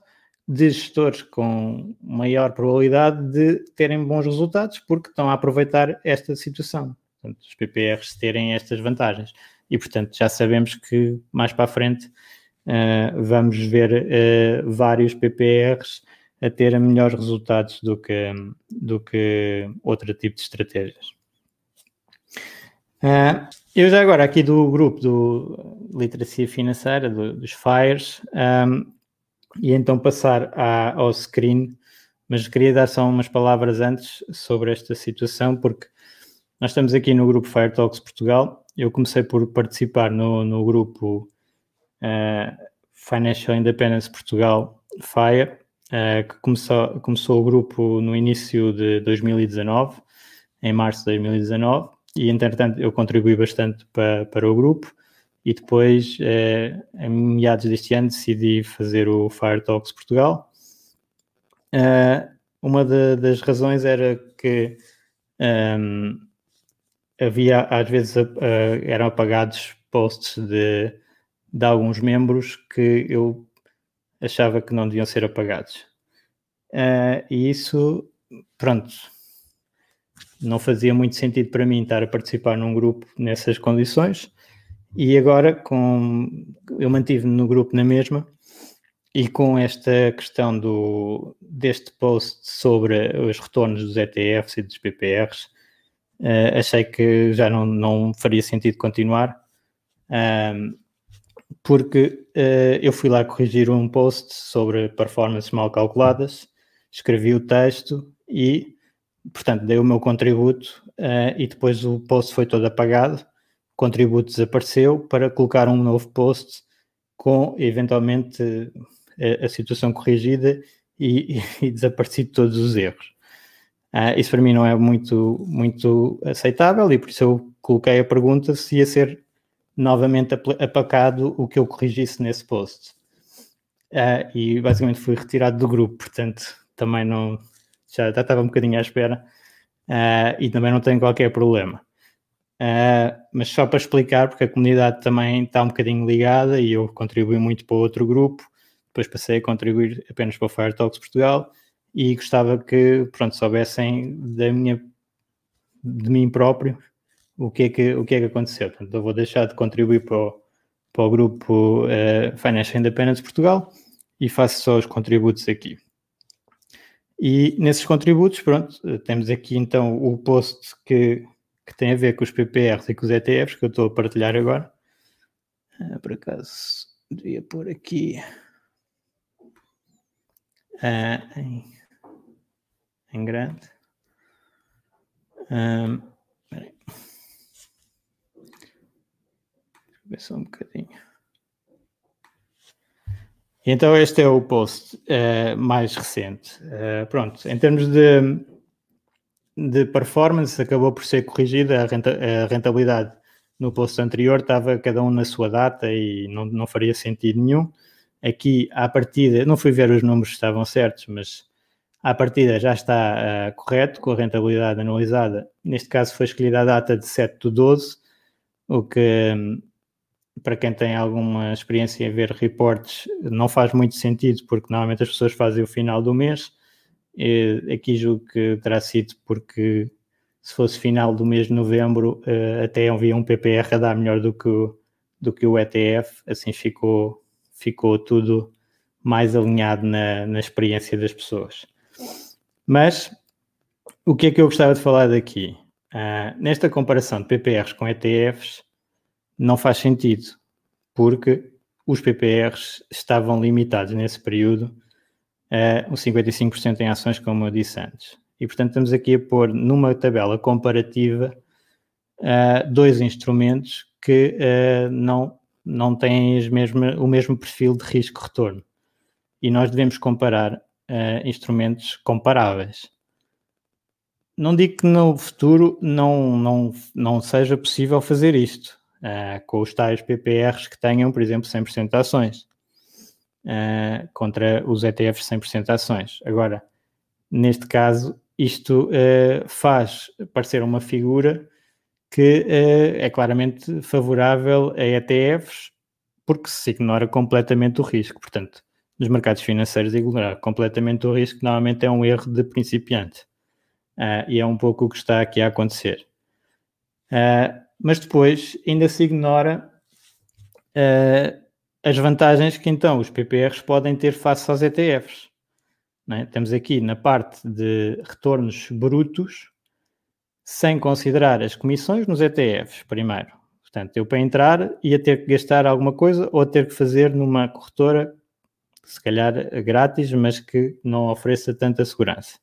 de gestores com maior probabilidade de terem bons resultados porque estão a aproveitar esta situação. Portanto, os PPRs terem estas vantagens. E, portanto, já sabemos que mais para a frente uh, vamos ver uh, vários PPRs a ter melhores resultados do que, do que outro tipo de estratégias. Uh, eu já agora aqui do grupo do Literacia Financeira, do, dos FIRES, um, e então passar à, ao screen, mas queria dar só umas palavras antes sobre esta situação, porque nós estamos aqui no grupo Fire Talks Portugal. Eu comecei por participar no, no grupo uh, Financial Independence Portugal FIRE, uh, que começou, começou o grupo no início de 2019, em março de 2019, e entretanto eu contribuí bastante para, para o grupo e depois, eh, em meados deste ano, decidi fazer o Fire Talks Portugal. Uh, uma de, das razões era que um, havia, às vezes, eram apagados posts de, de alguns membros que eu achava que não deviam ser apagados. Uh, e isso, pronto, não fazia muito sentido para mim estar a participar num grupo nessas condições. E agora, com, eu mantive-me no grupo na mesma, e com esta questão do, deste post sobre os retornos dos ETFs e dos PPRs, uh, eh, achei que já não, não faria sentido continuar, um, porque uh, eu fui lá corrigir um post sobre performances mal calculadas, escrevi o texto e, portanto, dei o meu contributo uh, e depois o post foi todo apagado, contributo desapareceu para colocar um novo post com, eventualmente, a, a situação corrigida e, e, e desaparecido todos os erros. Uh, isso para mim não é muito, muito aceitável e por isso eu coloquei a pergunta se ia ser novamente apacado o que eu corrigisse nesse post. Uh, e basicamente fui retirado do grupo, portanto também não já, já estava um bocadinho à espera uh, e também não tenho qualquer problema. Uh, mas só para explicar, porque a comunidade também está um bocadinho ligada e eu contribuí muito para outro grupo, depois passei a contribuir apenas para o Fire Talks Portugal e gostava que, pronto, soubessem da minha, de mim próprio o que é que, o que, é que aconteceu. Portanto, eu vou deixar de contribuir para o, para o grupo uh, Financial Independence Portugal e faço só os contributos aqui. E nesses contributos, pronto, temos aqui então o post que, que tem a ver com os PPRs e com os ETFs, que eu estou a partilhar agora. Uh, por acaso, devia pôr aqui uh, em, em grande. Um, ver só um bocadinho. Então este é o post uh, mais recente. Uh, pronto, em termos de, de performance, acabou por ser corrigida a, renta, a, rentabilidade no post anterior, estava cada um na sua data e não, não faria sentido nenhum. Aqui, à partida, não fui ver os números que estavam certos, mas à partida já está uh, correto, com a rentabilidade analisada. Neste caso foi escolhida a data de 7 de 12, o que para quem tem alguma experiência em ver reportes, não faz muito sentido, porque normalmente as pessoas fazem o final do mês. E aqui julgo que terá sido porque se fosse final do mês de novembro, eh, até havia um PPR a dar melhor do que, o, do que o ETF, assim ficou, ficou tudo mais alinhado na, na experiência das pessoas. Mas o que é que eu gostava de falar daqui? Uh, nesta comparação de PPRs com ETFs, não faz sentido, porque os PPRs estavam limitados nesse período uns 55% em ações, como eu disse antes. E, portanto, estamos aqui a pôr numa tabela comparativa uh, dois instrumentos que uh, não, não têm o mesmo perfil de risco-retorno. E nós devemos comparar uh, instrumentos comparáveis. Não digo que no futuro não, não, não seja possível fazer isto, uh, com os tais PPRs que tenham, por exemplo, 100% de ações, uh, contra os ETFs 100% de ações. Agora, neste caso, isto uh, faz parecer uma figura que é claramente favorável a ETFs, porque se ignora completamente o risco. Portanto, nos mercados financeiros, ignorar completamente o risco normalmente é um erro de principiante. Uh, e é um pouco o que está aqui a acontecer. Uh, mas depois ainda se ignora uh, as vantagens que então os PPRs podem ter face aos ETFs. É? Temos aqui na parte de retornos brutos, sem considerar as comissões nos ETFs, primeiro. Portanto, eu para entrar ia ter que gastar alguma coisa ou ter que fazer numa corretora, se calhar grátis, mas que não ofereça tanta segurança.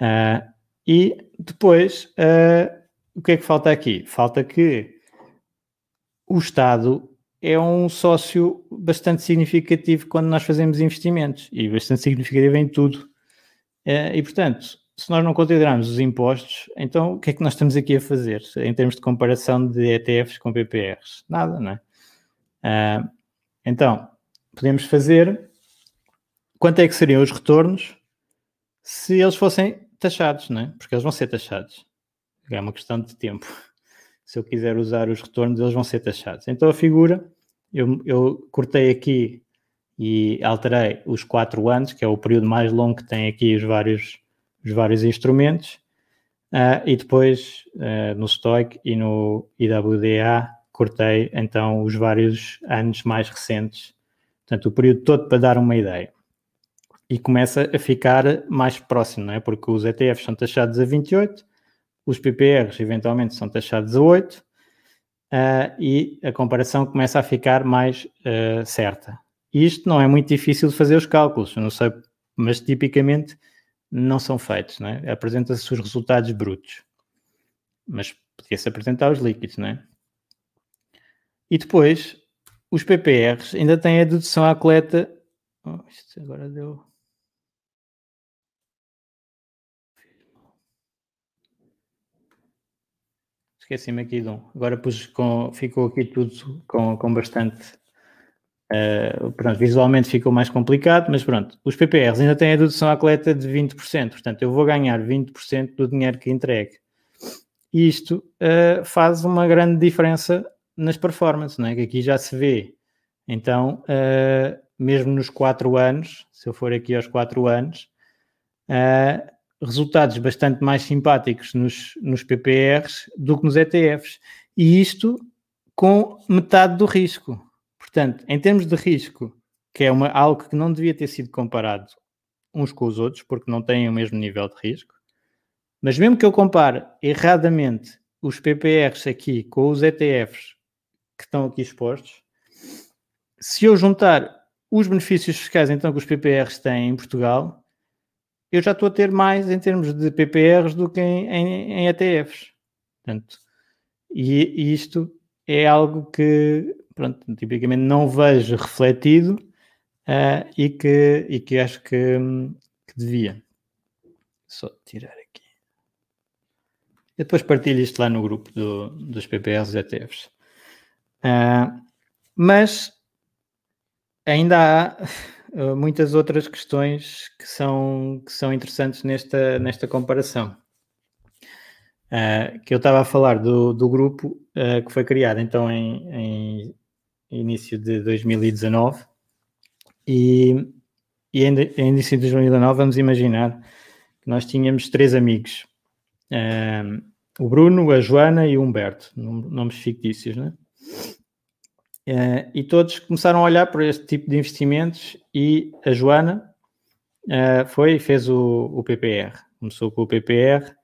Uh, e depois, uh, o que é que falta aqui? Falta que o Estado é um sócio bastante significativo quando nós fazemos investimentos e bastante significativo em tudo. Eh, e, portanto, se nós não considerarmos os impostos, então o que é que nós estamos aqui a fazer em termos de comparação de ETFs com PPRs? Nada, não é? Ah, então, podemos fazer quanto é que seriam os retornos se eles fossem taxados, não é? Porque eles vão ser taxados. É uma questão de tempo. Se eu quiser usar os retornos, eles vão ser taxados. Então a figura, eu, eu cortei aqui e alterei os quatro anos, que é o período mais longo que tem aqui os vários, os vários instrumentos, uh, e depois uh, no Stoic e no IWDA cortei então os vários anos mais recentes, portanto o período todo para dar uma ideia. E começa a ficar mais próximo, não é? Porque os ETFs são taxados a 28, os PPRs eventualmente são taxados a 8 uh, ah, e a comparação começa a ficar mais uh, certa. Isto não é muito difícil de fazer os cálculos, não sei, mas tipicamente não são feitos, não é? Apresenta-se os resultados brutos. Mas podia-se apresentar os líquidos, não é? E depois, os PPRs ainda têm a dedução à coleta. Oh, isto agora deu. Esqueci-me aqui de um. Agora pus com, ficou aqui tudo com, com bastante. Uh, pronto, visualmente ficou mais complicado, mas pronto, os PPRs ainda têm a dedução à coleta de 20%, portanto eu vou ganhar 20% do dinheiro que entregue. Isto uh, faz uma grande diferença nas performances, não é? Que aqui já se vê. Então, uh, mesmo nos 4 anos, se eu for aqui aos 4 anos, uh, resultados bastante mais simpáticos nos, nos PPRs do que nos ETFs. E isto com metade do risco. Portanto, em termos de risco, que é uma, algo que não devia ter sido comparado uns com os outros, porque não têm o mesmo nível de risco, mas mesmo que eu compare erradamente os PPRs aqui com os ETFs que estão aqui expostos, se eu juntar os benefícios fiscais então que os PPRs têm em Portugal, eu já estou a ter mais em termos de PPRs do que em, em, em ETFs. Portanto, e, e, isto é algo que, pronto, tipicamente não vejo refletido uh, e, que, e que acho que, que devia. Só tirar aqui. E depois partilho isto lá no grupo do, dos PPRs e ETFs. Uh, mas ainda há muitas outras questões que são, que são interessantes nesta, nesta comparação. Uh, que eu estava a falar do, do grupo que foi criado então em, em, início de 2019 e, e em, em, início de 2019 vamos imaginar que nós tínhamos três amigos o Bruno, a Joana e o Humberto, nomes fictícios, né? Uh, e todos começaram a olhar para este tipo de investimentos e a Joana uh, foi e fez o, o, PPR. Começou com o PPR, uh,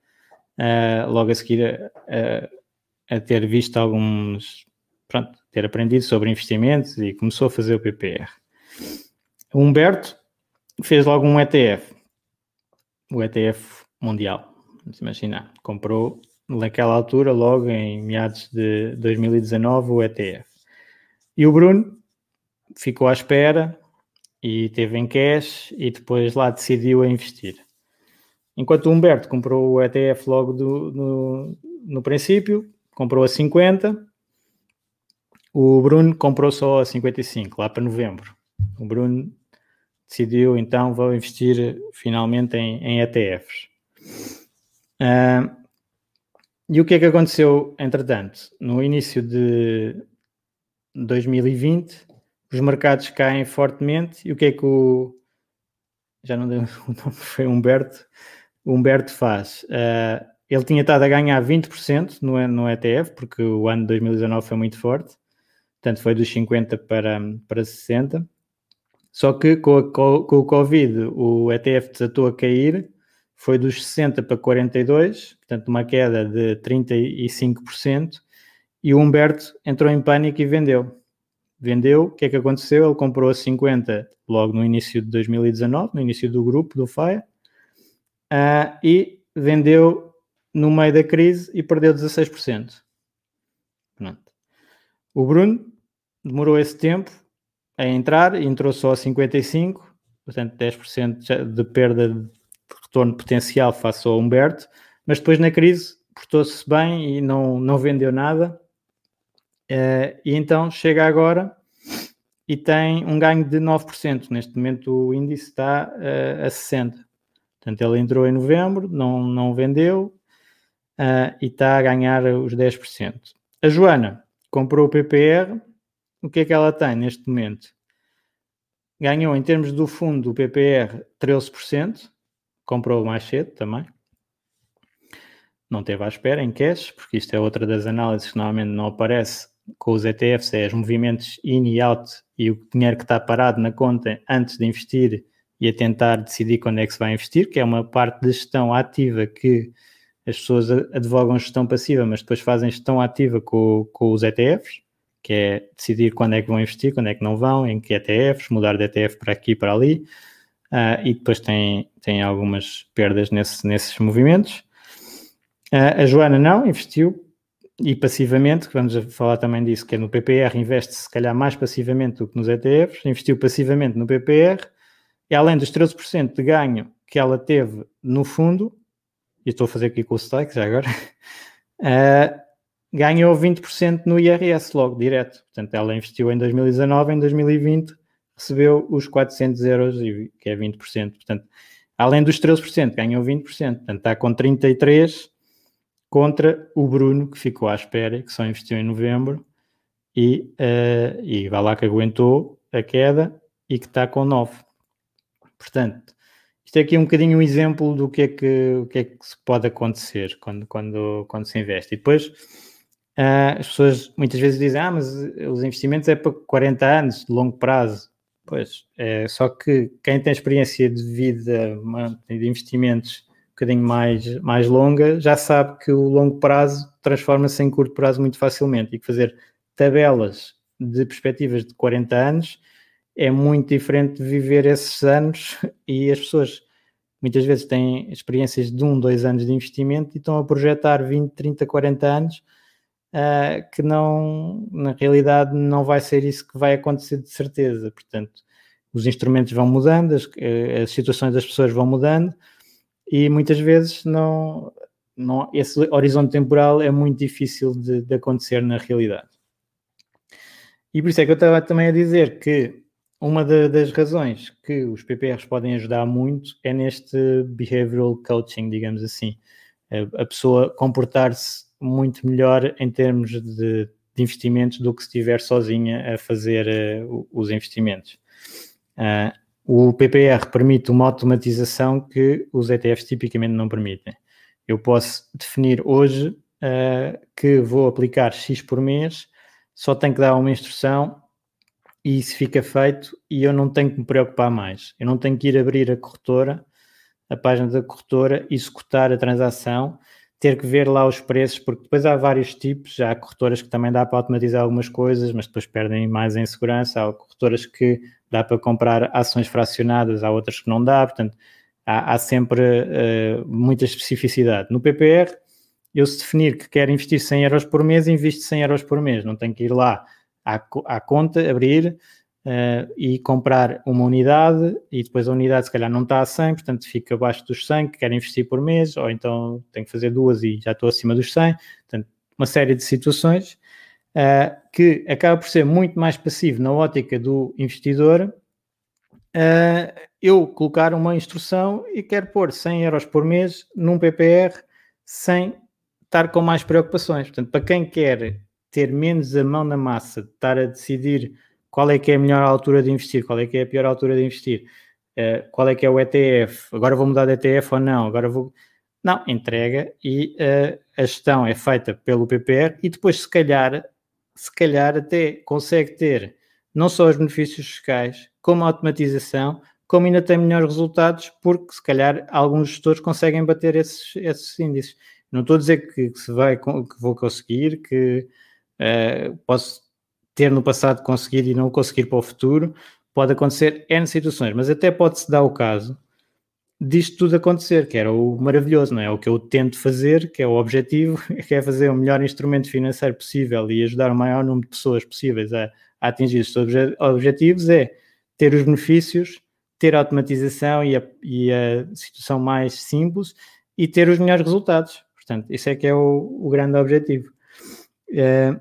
eh, logo a seguir a, a, ter visto alguns, pronto, ter aprendido sobre investimentos e começou a fazer o PPR. O Humberto fez logo um ETF, o ETF mundial, vamos imaginar. Comprou naquela altura, logo em meados de 2019, o ETF. E o Bruno ficou à espera e teve em cash e depois lá decidiu a investir. Enquanto o Humberto comprou o ETF logo do, no, no princípio, comprou a 50, o Bruno comprou só a 55, lá para novembro. O Bruno decidiu então, vou investir finalmente em, em ETFs. Uh, e o que é que aconteceu entretanto? No início de 2020, os mercados caem fortemente e o que é que o. Já não deu o nome, foi Humberto. O Humberto faz. Uh, ele tinha estado a ganhar 20% no, no ETF, porque o ano de 2019 foi muito forte, portanto foi dos 50 para, para 60. Só que com, a, com, o Covid o ETF desatou a cair, foi dos 60 para 42, portanto uma queda de 35%, e o Humberto entrou em pânico e vendeu. Vendeu, o que é que aconteceu? Ele comprou a 50 logo no início de 2019, no início do grupo, do FIRE, uh, e vendeu no meio da crise e perdeu 16%. Pronto. O Bruno demorou esse tempo a entrar, entrou só a 55%, portanto 10% de perda de retorno potencial face ao Humberto, mas depois na crise portou-se bem e não, não vendeu nada Uh, e então chega agora e tem um ganho de 9%. Neste momento o índice está uh, a 60%. Portanto, ele entrou em novembro, não, não vendeu uh, e está a ganhar os 10%. A Joana comprou o PPR. O que é que ela tem neste momento? Ganhou em termos do fundo o PPR 13%, comprou mais cedo também não teve à espera em cash, porque isto é outra das análises que normalmente não aparece com os ETFs é os movimentos in e out e o dinheiro que está parado na conta antes de investir e a tentar decidir quando é que se vai investir, que é uma parte de gestão ativa que as pessoas advogam gestão passiva, mas depois fazem gestão ativa com, com os ETFs, que é decidir quando é que vão investir, quando é que não vão, em que ETFs, mudar de ETF para aqui e para ali. uh, e depois tem, tem algumas perdas nesse, nesses movimentos. Uh, a Joana não, investiu e passivamente, que vamos falar também disso, que é no PPR, investe se calhar mais passivamente do que nos ETFs, investiu passivamente no PPR, e além dos 13% de ganho que ela teve no fundo, e estou a fazer aqui com o stake já agora, uh, ganhou 20% no IRS logo, direto. Portanto, ela investiu em 2019, em 2020 recebeu os 400 euros, que é 20%. Portanto, além dos 13%, ganhou 20%. Portanto, está com 33% contra o Bruno, que ficou à espera, que só investiu em novembro, e, uh, e vai lá que aguentou a queda e que está com 9. Portanto, isto é aqui um bocadinho um exemplo do que é que, o que, é que se pode acontecer quando, quando, quando se investe. E depois uh, as pessoas muitas vezes dizem, ah, mas os investimentos é para 40 anos, de longo prazo. Pois, é, só que quem tem experiência de vida, de investimentos bocadinho mais, mais longa, já sabe que o longo prazo transforma-se em curto prazo muito facilmente e que fazer tabelas de perspectivas de 40 anos é muito diferente de viver esses anos e as pessoas muitas vezes têm experiências de um, dois anos de investimento e estão a projetar 20, 30, 40 anos uh, que não, na realidade, não vai ser isso que vai acontecer de certeza. Portanto, os instrumentos vão mudando, as, eh, as situações das pessoas vão mudando e muitas vezes não, não, esse horizonte temporal é muito difícil de, de acontecer na realidade. E por isso é que eu estava também a dizer que uma de, das razões que os PPRs podem ajudar muito é neste behavioral coaching, digamos assim. A, a pessoa comportar-se muito melhor em termos de, de, investimentos do que se estiver sozinha a fazer uh, os investimentos. Uh, o PPR permite uma automatização que os ETFs tipicamente não permitem. Eu posso definir hoje uh, que vou aplicar X por mês, só tenho que dar uma instrução e isso fica feito e eu não tenho que me preocupar mais. Eu não tenho que ir abrir a corretora, a página da corretora, executar a transação ter que ver lá os preços, porque depois há vários tipos, há corretoras que também dá para automatizar algumas coisas, mas depois perdem mais em segurança, há corretoras que dá para comprar ações fracionadas, há outras que não dá, portanto há, há sempre uh, muita especificidade. No PPR, eu se definir que quero investir 100 euros por mês, invisto 100 euros por mês, não tenho que ir lá à, à conta, abrir, uh, e comprar uma unidade e depois a unidade se calhar não está a 100, portanto fica abaixo dos 100 que quero investir por mês, ou então tenho que fazer duas e já estou acima dos 100, portanto uma série de situações uh, que acaba por ser muito mais passivo na ótica do investidor uh, eu colocar uma instrução e quero pôr 100 euros por mês num PPR sem estar com mais preocupações. Portanto, para quem quer ter menos a mão na massa, estar a decidir qual é que é a melhor altura de investir, qual é que é a pior altura de investir, uh, qual é que é o ETF, agora vou mudar de ETF ou não, agora vou... Não, entrega e uh, a gestão é feita pelo PPR e depois se calhar, se calhar até consegue ter não só os benefícios fiscais, como a automatização, como ainda tem melhores resultados, porque se calhar alguns gestores conseguem bater esses, esses índices. Não estou a dizer que, que se vai, que vou conseguir, que uh, posso ter no passado conseguido e não conseguir para o futuro, pode acontecer N situações, mas até pode-se dar o caso disto tudo acontecer, que era o maravilhoso, não é? O que eu tento fazer, que é o objetivo, que é fazer o melhor instrumento financeiro possível e ajudar o maior número de pessoas possíveis a, a atingir os objetivos, é ter os benefícios, ter a automatização e a, e a situação mais simples e ter os melhores resultados. Portanto, isso é que é o, o grande objetivo. Uh,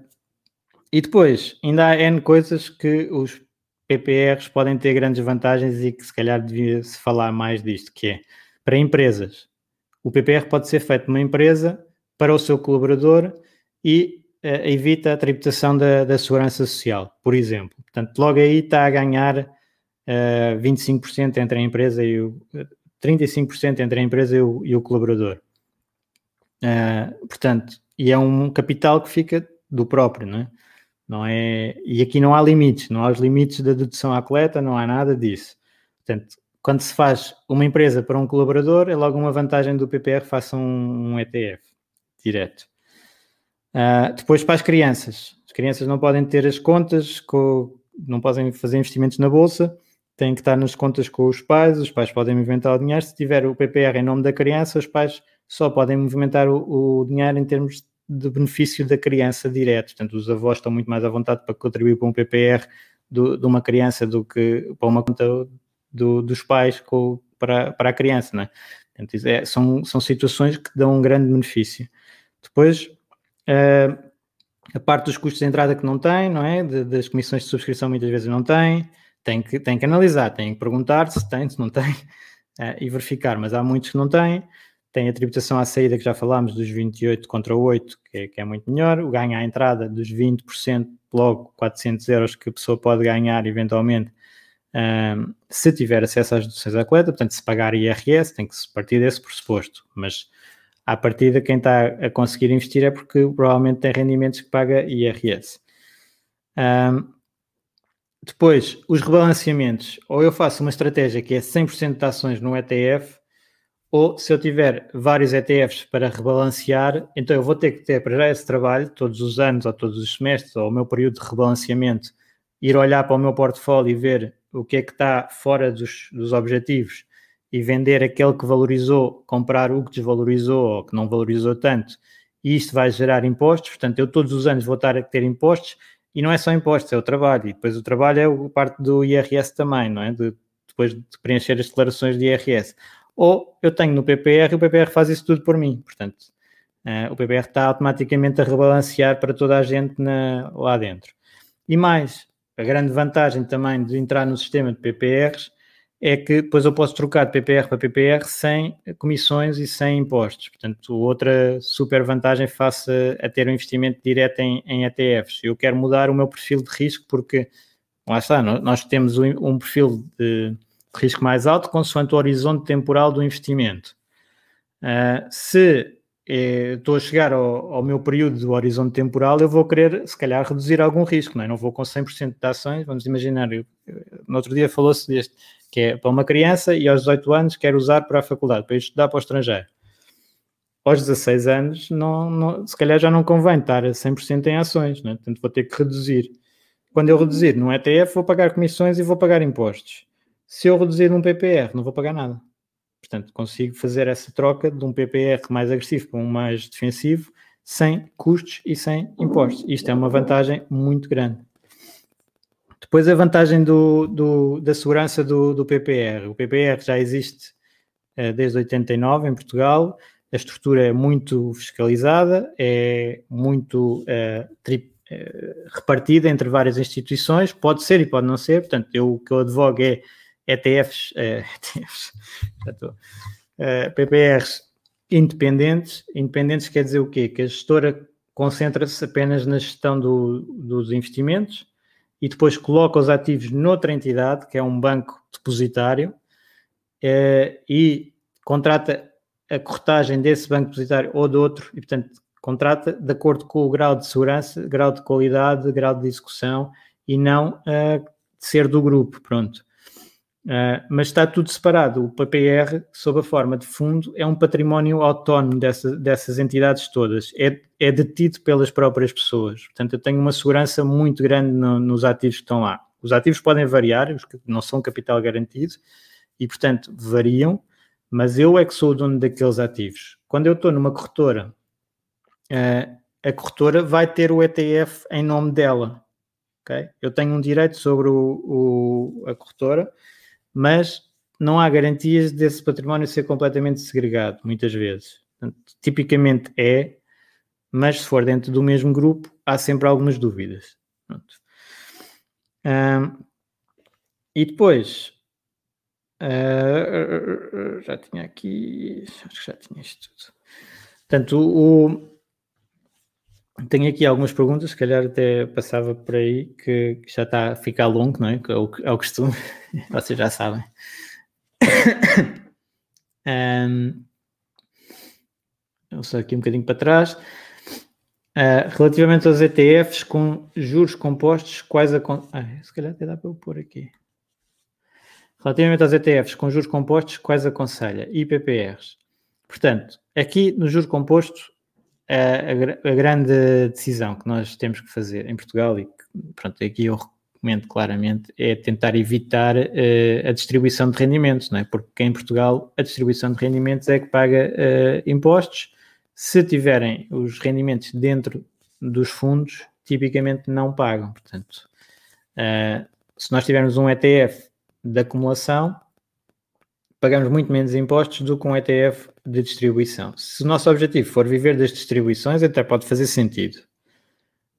e depois, ainda há N coisas que os PPRs podem ter grandes vantagens e que se calhar devia-se falar mais disto, que é para empresas. O PPR pode ser feito numa empresa para o seu colaborador e uh, evita a tributação da, da, segurança social, por exemplo. Portanto, logo aí está a ganhar uh, eh, 25% entre a empresa e o 35% entre a empresa e o, e o colaborador. Uh, portanto, e é um capital que fica do próprio, não é? Não é, e aqui não há limites, não há os limites da dedução à coleta, não há nada disso. Portanto, quando se faz uma empresa para um colaborador, é logo uma vantagem do PPR faça um, um ETF direto. Uh, depois para as crianças. As crianças não podem ter as contas, com, não podem fazer investimentos na bolsa tem que estar nas contas com os pais, os pais podem movimentar o dinheiro. Se tiver o PPR em nome da criança, os pais só podem movimentar o, o dinheiro em termos de benefício da criança direto. Portanto, os avós estão muito mais à vontade para contribuir para um PPR do, de uma criança do que para uma conta do, dos pais com, para, para a criança, não é? Portanto, é, são, são situações que dão um grande benefício. Depois, uh, a parte dos custos de entrada que não tem, não é? De, das comissões de subscrição muitas vezes não tem, tem que, tem que analisar, tem que perguntar se tem, se não tem, uh, e verificar, mas há muitos que não têm. Tem a tributação à saída que já falámos dos 28 contra 8, que é, que é muito melhor. O ganho à entrada dos 20%, logo 400 euros que a pessoa pode ganhar eventualmente um, se tiver acesso às deduções à coleta. Portanto, se pagar IRS, tem que se partir desse pressuposto. Mas à partida, quem está a conseguir investir é porque provavelmente tem rendimentos que paga IRS. Um, depois, os rebalanceamentos. Ou eu faço uma estratégia que é 100% de ações no ETF, ou se eu tiver vários ETFs para rebalancear, então eu vou ter que ter para já esse trabalho, todos os anos ou todos os semestres, ou o meu período de rebalanceamento, ir olhar para o meu portfólio e ver o que é que está fora dos, dos objetivos e vender aquele que valorizou, comprar o que desvalorizou ou que não valorizou tanto, e isto vai gerar impostos. Portanto, eu todos os anos vou estar a ter impostos e não é só impostos, é o trabalho. E depois o trabalho é parte do IRS também, não é? De, depois de preencher as declarações de IRS ou eu tenho no PPR e o PPR faz isso tudo por mim. Portanto, uh, o PPR está automaticamente a rebalancear para toda a gente na, lá dentro. E mais, a grande vantagem também de entrar no sistema de PPRs é que depois eu posso trocar de PPR para PPR sem comissões e sem impostos. Portanto, outra super vantagem face a, ter um investimento direto em, em ETFs. Eu quero mudar o meu perfil de risco porque, lá está, nós temos um, um perfil de risco mais alto, consoante o horizonte temporal do investimento. Uh, se eh, estou a chegar ao, ao, meu período do horizonte temporal, eu vou querer, se calhar, reduzir algum risco, não, é? não vou com 100% de ações, vamos imaginar, eu, no outro dia falou-se deste, que é para uma criança e aos 18 anos quer usar para a faculdade, para estudar para o estrangeiro. Aos 16 anos, não, não, se calhar já não convém estar a 100% em ações, não é? portanto vou ter que reduzir. Quando eu reduzir no ETF, vou pagar comissões e vou pagar impostos. Se eu reduzir um PPR, não vou pagar nada. Portanto, consigo fazer essa troca de um PPR mais agressivo para um mais defensivo sem custos e sem impostos. Isto é uma vantagem muito grande. Depois a vantagem do, do, da segurança do, do, PPR. O PPR já existe uh, desde 89 em Portugal. A estrutura é muito fiscalizada, é muito uh, tri, uh, repartida entre várias instituições. Pode ser e pode não ser. Portanto, eu, o que eu advogo é ETFs, ETFs uh, PPRs independentes. Independentes quer dizer o quê? Que a gestora concentra-se apenas na gestão do, dos investimentos e depois coloca os ativos noutra entidade, que é um banco depositário, uh, e contrata a corretagem desse banco depositário ou de outro, e portanto contrata de acordo com o grau de segurança, grau de qualidade, grau de execução e não uh, ser do grupo, pronto. Uh, mas está tudo separado. O PPR, sob a forma de fundo, é um património autónomo dessa, dessas entidades todas. É, é detido pelas próprias pessoas. Portanto, eu tenho uma segurança muito grande no, nos ativos que estão lá. Os ativos podem variar, os que não são capital garantido, e, portanto, variam, mas eu é que sou o dono daqueles ativos. Quando eu estou numa corretora, uh, a corretora vai ter o ETF em nome dela. Okay? Eu tenho um direito sobre o, o, a corretora mas não há garantias desse património ser completamente segregado, muitas vezes. Portanto, tipicamente é, mas se for dentro do mesmo grupo, há sempre algumas dúvidas. Um, e depois, uh, já tinha aqui, acho que já tinha isto tudo. Portanto, o, tenho aqui algumas perguntas, se calhar até passava por aí, que, que já está a ficar longo, não é? É o, é o costume, vocês já sabem. um, só aqui um bocadinho para trás. Uh, relativamente aos ETFs com juros compostos, quais a. Ah, se calhar até dá para eu pôr aqui. Relativamente aos ETFs com juros compostos, quais aconselha? IPPRs. Portanto, aqui no juro composto, a, a, grande decisão que nós temos que fazer em Portugal e que, pronto, aqui eu recomendo claramente é tentar evitar uh, a distribuição de rendimentos, não é? porque em Portugal a distribuição de rendimentos é que paga uh, impostos. Se tiverem os rendimentos dentro dos fundos, tipicamente não pagam. Portanto, uh, se nós tivermos um ETF de acumulação, pagamos muito menos impostos do que um ETF de distribuição. Se o nosso objetivo for viver das distribuições, até pode fazer sentido.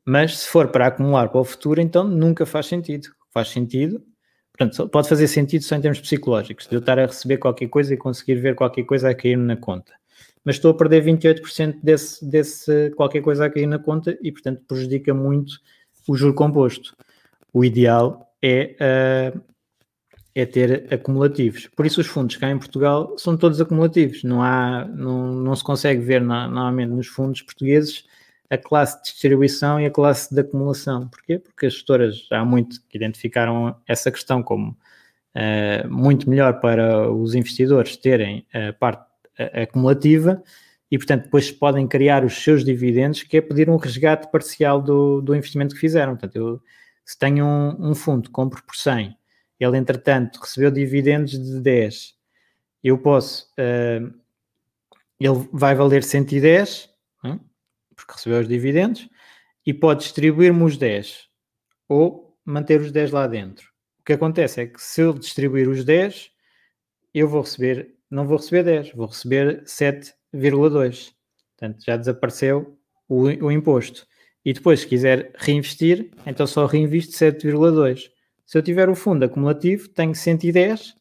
Mas se for para acumular para o futuro, então nunca faz sentido. Faz sentido, portanto, pode fazer sentido só em termos psicológicos, de eu estar a receber qualquer coisa e conseguir ver qualquer coisa a cair na conta. Mas estou a perder 28% desse, desse qualquer coisa a cair na conta e, portanto, prejudica muito o juro composto. O ideal é, uh, é ter acumulativos. Por isso, os fundos cá em Portugal são todos acumulativos. Não, há, não, não se consegue ver normalmente nos fundos portugueses a classe de distribuição e a classe de acumulação. Porquê? Porque as gestoras há muito que identificaram essa questão como uh, muito melhor para os investidores terem a parte acumulativa e, portanto, depois podem criar os seus dividendos, que é pedir um resgate parcial do, do investimento que fizeram. Portanto, eu, se tenho um, um fundo, compro por 100, ele, entretanto, recebeu dividendos de 10, eu posso, uh, ele vai valer 110, porque recebeu os dividendos, e pode distribuir-me os 10 ou manter os 10 lá dentro. O que acontece é que se eu distribuir os 10, eu vou receber, não vou receber 10, vou receber 7,2. Portanto, já desapareceu o, o, imposto. E depois, se quiser reinvestir, então só reinvisto 7,2. Se eu tiver o fundo acumulativo, tenho 110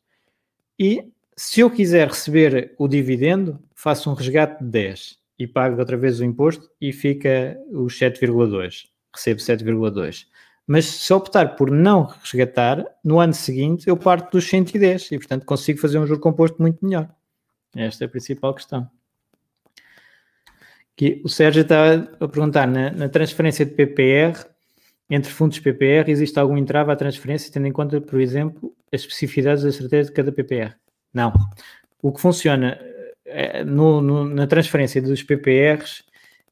e se eu quiser receber o dividendo, faço um resgate de 10 e pago outra vez o imposto e fica os 7,2. Recebo 7,2. Mas se optar por não resgatar, no ano seguinte eu parto dos 110 e, portanto, consigo fazer um juro composto muito melhor. Esta é a principal questão. Aqui, o Sérgio está a perguntar: na, na, transferência de PPR, entre fundos PPR, existe algum entrave à transferência, tendo em conta, por exemplo, as especificidades da estratégia de cada PPR? Não. O que funciona é, no, no, na transferência dos PPRs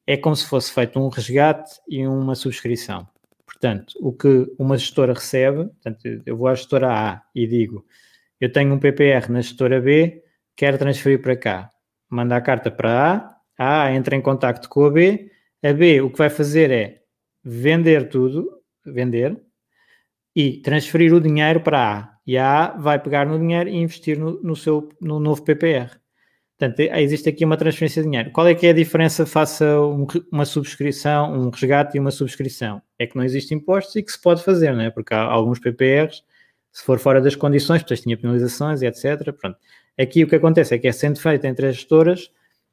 é como se fosse feito um resgate e uma subscrição. Portanto, o que uma gestora recebe, portanto, eu vou à gestora A e digo, eu tenho um PPR na gestora B, quero transferir para cá. Manda a carta para A, a A entra em contacto com a B, a B o que vai fazer é vender tudo, vender, e transferir o dinheiro para A. E a A vai pegar no dinheiro e investir no, no seu no novo PPR. Portanto, existe aqui uma transferência de dinheiro. Qual é que é a diferença face a um, uma subscrição, um resgate e uma subscrição? É que não existe impostos e que se pode fazer, não é? Porque há alguns PPRs, se for fora das condições, depois tinha penalizações e etc. Pronto. Aqui o que acontece é que é sendo feito entre as gestoras,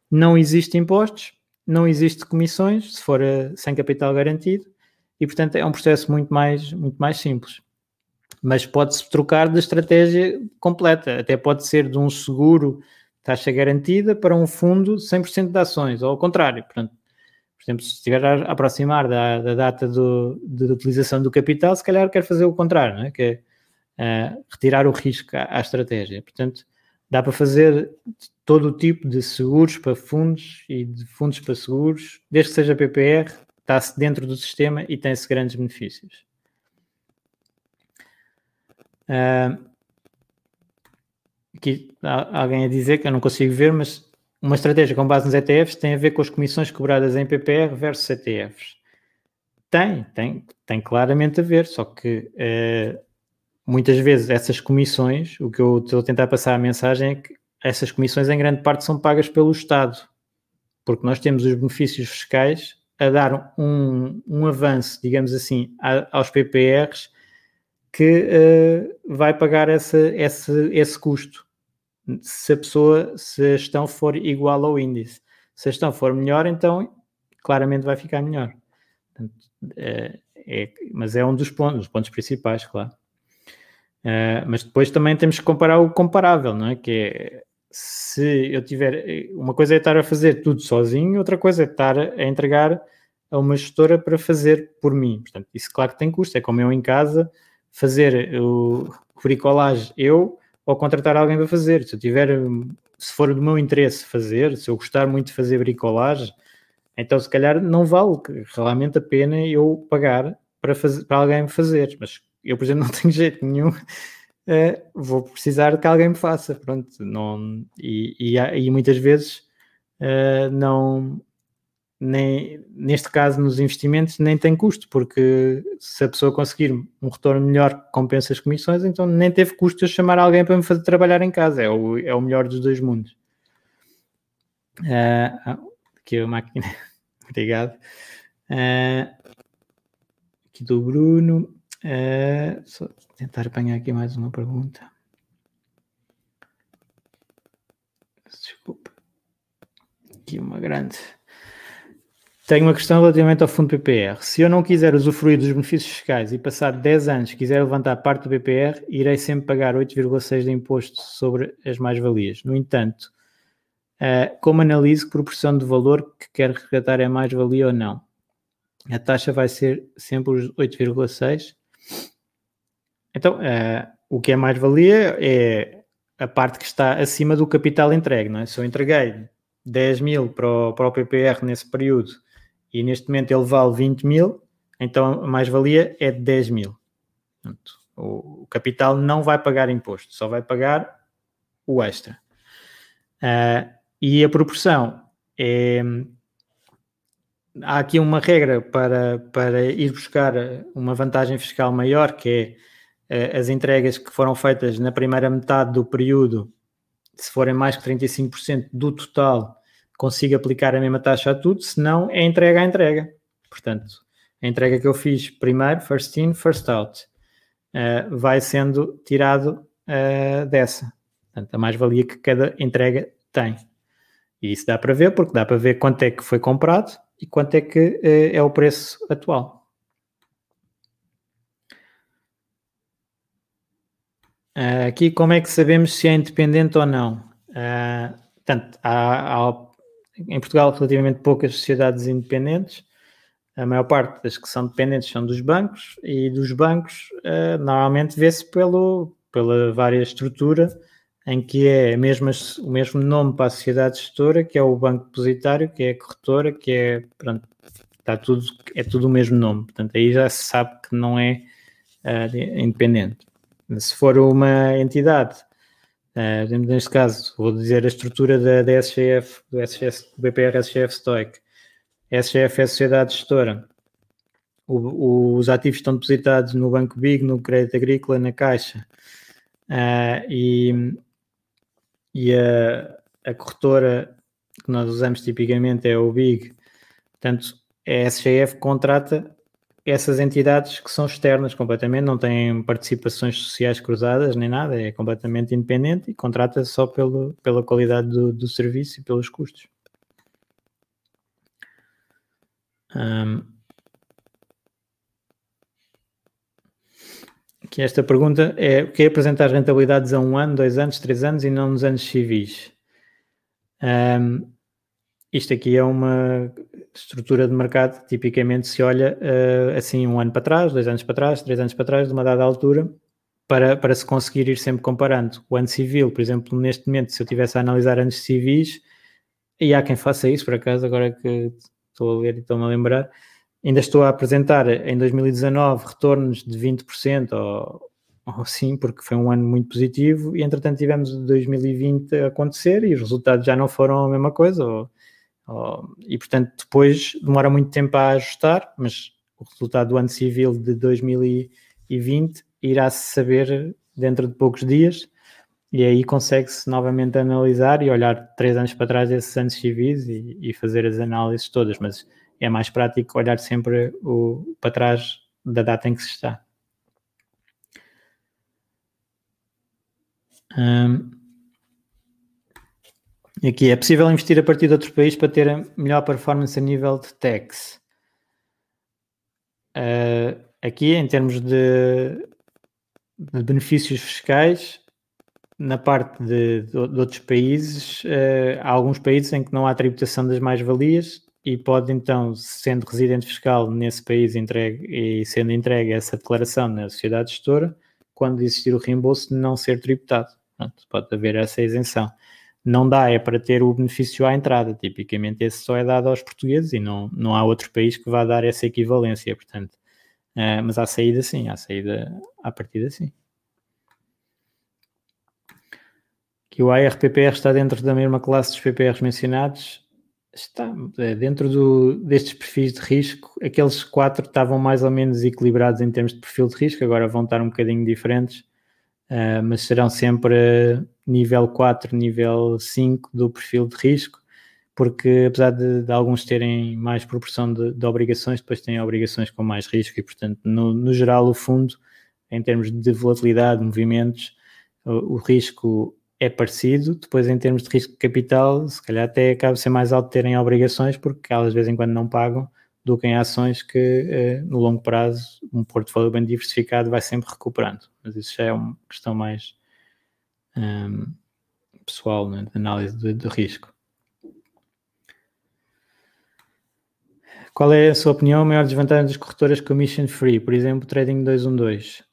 não existe impostos, não existe comissões, se for uh, sem capital garantido, e portanto é um processo muito mais, muito mais simples. Mas pode-se trocar de estratégia completa, até pode ser de um seguro taxa garantida para um fundo 100% de ações, ou ao contrário. Portanto, por exemplo, se estiver a aproximar da, da data do, de, de, utilização do capital, se calhar quer fazer o contrário, não é? que é uh, retirar o risco à, à, estratégia. Portanto, dá para fazer todo o tipo de seguros para fundos e de fundos para seguros, desde que seja PPR, está-se dentro do sistema e tem-se grandes benefícios. Uh, aqui há alguém a dizer que eu não consigo ver, mas uma estratégia com base nos ETFs tem a ver com as comissões cobradas em PPR versus ETFs. Tem, tem, tem claramente a ver, só que uh, muitas vezes essas comissões, o que eu estou a tentar passar a mensagem é que essas comissões em grande parte são pagas pelo Estado, porque nós temos os benefícios fiscais a dar um, um avanço, digamos assim, a, aos PPRs que uh, vai pagar essa, esse, esse custo se a pessoa, se a gestão for igual ao índice. Se a gestão for melhor, então claramente vai ficar melhor. Portanto, é, é, mas é um dos pontos, dos pontos principais, claro. Uh, mas depois também temos que comparar o comparável, não é? Que é se eu tiver. Uma coisa é estar a fazer tudo sozinho, outra coisa é estar a entregar a uma gestora para fazer por mim. Portanto, isso claro que tem custo. É como eu em casa fazer o bricolagem eu ou contratar alguém para fazer. Se eu tiver, se for do meu interesse fazer, se eu gostar muito de fazer bricolagem, então se calhar não vale realmente a pena eu pagar para, fazer, para alguém fazer. Mas eu, por exemplo, não tenho jeito nenhum, uh, vou precisar que alguém me faça, pronto, não, e, e, e muitas vezes uh, não, nem, neste caso nos investimentos nem tem custo, porque se a pessoa conseguir um retorno melhor que compensa as comissões, então nem teve custo de chamar alguém para me fazer trabalhar em casa, é o, é o melhor dos dois mundos. Uh, aqui a máquina, obrigado. Uh, aqui do Bruno, uh, só tentar apanhar aqui mais uma pergunta. Desculpa. Aqui uma grande. Tenho uma questão relativamente ao fundo PPR. Se eu não quiser usufruir dos benefícios fiscais e passar 10 anos quiser levantar parte do PPR, irei sempre pagar 8,6% de imposto sobre as mais-valias. No entanto, uh, como analiso que proporção de valor que quer resgatar é mais-valia ou não? A taxa vai ser sempre os 8,6%. Então, uh, o que é mais-valia é a parte que está acima do capital entregue. Não é? Se eu entreguei 10 mil para o, para o PPR nesse período e neste momento ele vale 20 mil, então a mais-valia é de 10 mil. Portanto, o, capital não vai pagar imposto, só vai pagar o extra. Uh, e a proporção é. Há aqui uma regra para, para ir buscar uma vantagem fiscal maior, que é as entregas que foram feitas na primeira metade do período, se forem mais que 35% do total, consigo aplicar a mesma taxa a tudo, senão é entrega a entrega. Portanto, a entrega que eu fiz primeiro, first in, first out, uh, vai sendo tirado uh, dessa. Portanto, a mais-valia que cada entrega tem. E isso dá para ver, porque dá para ver quanto é que foi comprado e quanto é que uh, é o preço atual. Aqui, como é que sabemos se é independente ou não? portanto, há, há em Portugal relativamente poucas sociedades independentes. A maior parte das que são dependentes são dos bancos e dos bancos uh, normalmente vê-se pelo, pela várias estrutura em que é mesmo, o mesmo nome para a sociedade gestora, que é o banco depositário, que é a corretora, que é, pronto, está tudo, é tudo o mesmo nome. Portanto, aí já se sabe que não é uh, independente. Se for uma entidade Uh, neste caso, vou dizer a estrutura da, da SGF, do, SGF, do BPR SGF Stoic. SGF é a sociedade gestora. O, os ativos estão depositados no Banco Big, no Crédito Agrícola, na Caixa. Uh, e e a, a corretora que nós usamos tipicamente é o Big. Portanto, a SGF contrata essas entidades que são externas completamente, não têm participações sociais cruzadas nem nada, é completamente independente e contrata só pelo, pela qualidade do, do serviço e pelos custos. Um, aqui esta pergunta é o que é apresentar rentabilidades a um ano, dois anos, três anos e não nos anos civis? Um, isto aqui é uma estrutura de mercado, tipicamente se olha uh, assim um ano para trás, dois anos para trás, três anos para trás, de uma dada altura, para, para se conseguir ir sempre comparando. O ano civil, por exemplo, neste momento, se eu estivesse a analisar anos civis, e há quem faça isso, por acaso, agora que estou a ler e estou-me a lembrar, ainda estou a apresentar em 2019 retornos de 20% ou, ou sim, porque foi um ano muito positivo, e entretanto tivemos 2020 a acontecer e os resultados já não foram a mesma coisa, ou, e, portanto, depois demora muito tempo a ajustar, mas o resultado do ano civil de 2020 irá-se saber dentro de poucos dias e aí consegue-se novamente analisar e olhar três anos para trás desses anos civis e, e, fazer as análises todas, mas é mais prático olhar sempre o, para trás da data em que se está. Um, Aqui é possível investir a partir de outro país para ter a melhor performance a nível de tax. Uh, aqui, em termos de, de, benefícios fiscais, na parte de, de, de outros países, uh, há alguns países em que não há tributação das mais-valias e pode então, sendo residente fiscal nesse país entregue, e sendo entregue essa declaração na sociedade gestora, quando existir o reembolso, não ser tributado. Pode haver essa isenção não dá é para ter o benefício à entrada. Tipicamente esse só é dado aos portugueses e não, não há outro país que vá dar essa equivalência. Portanto, Uh, mas à saída, sim, à saída, à partida, sim. Que o ARPPR está dentro da mesma classe dos PPRs mencionados, está é, dentro do, destes perfis de risco. Aqueles quatro estavam mais ou menos equilibrados em termos de perfil de risco, agora vão estar um bocadinho diferentes, uh, mas serão sempre nível 4, nível 5 do perfil de risco porque apesar de, de, alguns terem mais proporção de, de, obrigações, depois têm obrigações com mais risco e, portanto, no, no geral, o fundo, em termos de volatilidade, movimentos, o, o, risco é parecido. Depois, em termos de risco de capital, se calhar até acaba de ser mais alto terem obrigações, porque elas de vez em quando não pagam, do que em ações que, eh, no longo prazo, um portfólio bem diversificado vai sempre recuperando. Mas isso já é uma questão mais um, pessoal, né, de análise de, de risco. Qual é a sua opinião? A maior desvantagem das corretoras commission free, por exemplo, Trading 212?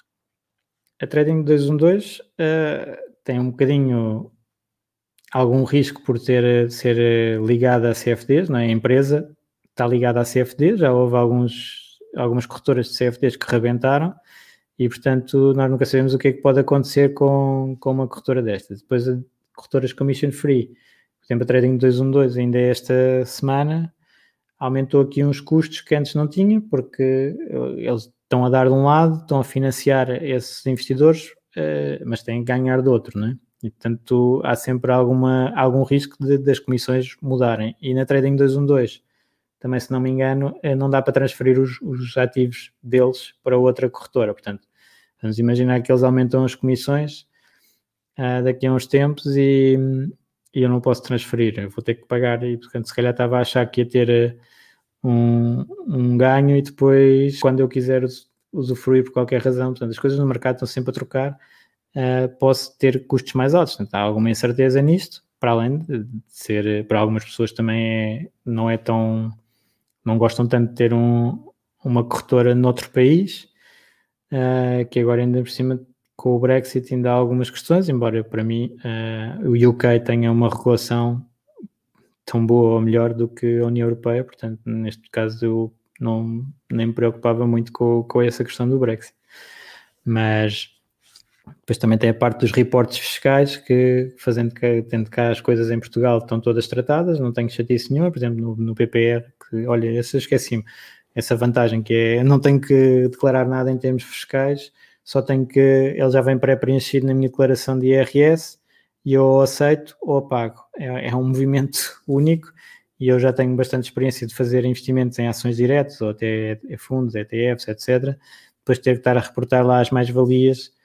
A Trading 212 uh, tem um bocadinho algum risco por ter ser eh, ligada a CFDs, não é? A empresa está ligada a CFDs, já houve alguns, algumas corretoras de CFDs que rebentaram e, portanto, nós nunca sabemos o que é que pode acontecer com, com uma corretora destas. Depois, corretoras commission free, por exemplo, a Trading 212 ainda esta semana aumentou aqui uns custos que antes não tinha, porque eles estão a dar de um lado, estão a financiar esses investidores, eh, mas têm que ganhar do outro, não é? E, portanto, há sempre alguma, algum risco de, das comissões mudarem. E na Trading 212, também, se não me engano, eh, não dá para transferir os, os ativos deles para outra corretora. Portanto, vamos imaginar que eles aumentam as comissões uh, daqui a uns tempos e, e eu não posso transferir, eu vou ter que pagar e portanto se calhar estava a achar que ia ter eh, um, um ganho e depois quando eu quiser usufruir por qualquer razão, portanto as coisas no mercado estão sempre a trocar, uh, posso ter custos mais altos, portanto há alguma incerteza nisto, para além de ser, eh, para algumas pessoas também é, não é tão, não gostam tanto de ter um, uma corretora noutro país, uh, que agora ainda por cima com o Brexit ainda há algumas questões, embora para mim uh, o UK tenha uma regulação tão boa ou melhor do que a União Europeia, portanto, neste caso eu não, nem me preocupava muito com, com essa questão do Brexit. Mas depois também tem a parte dos reportes fiscais, que fazendo que, tendo cá as coisas em Portugal estão todas tratadas, não tenho chatice nenhuma, por exemplo, no, no PPR, que olha, essa esqueci-me, essa vantagem que é, não tenho que declarar nada em termos fiscais, só tenho que, ele já vem pré-preenchido na minha declaração de IRS e eu aceito ou apago. É, é, um movimento único e eu já tenho bastante experiência de fazer investimentos em ações diretas ou até fundos, ETFs, etc. Depois ter que estar a reportar lá as mais-valias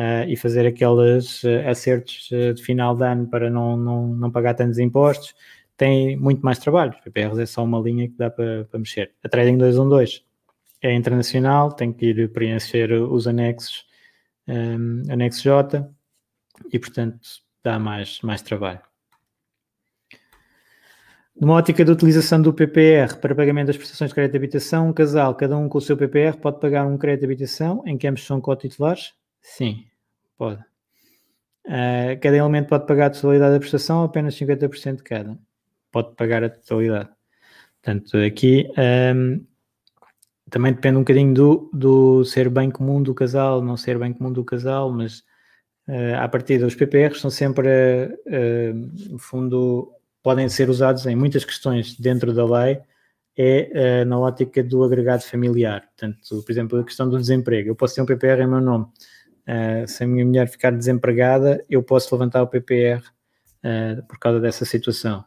uh, e fazer aqueles uh, acertos uh, de final de ano para não, não, não pagar tantos impostos, tem muito mais trabalho. O PPRs é só uma linha que dá para, para mexer. A Trading 212 é internacional, tem que ir preencher os anexos, um, anexo J, e portanto dá mais, mais trabalho. Numa ótica de utilização do PPR para pagamento das prestações de crédito de habitação, um casal, cada um com o seu PPR, pode pagar um crédito de habitação em que ambos são co-titulares? Sim, pode. Uh, cada elemento pode pagar a totalidade da prestação ou apenas 50% de cada? Pode pagar a totalidade. Portanto, aqui um, também depende um bocadinho do, do ser bem comum do casal, não ser bem comum do casal, mas uh, à partida os PPRs são sempre, uh, no fundo, podem ser usados em muitas questões dentro da lei, é uh, na ótica do agregado familiar. Portanto, por exemplo, a questão do desemprego. Eu posso ter um PPR em meu nome. Uh, se a minha mulher ficar desempregada, eu posso levantar o PPR uh, por causa dessa situação.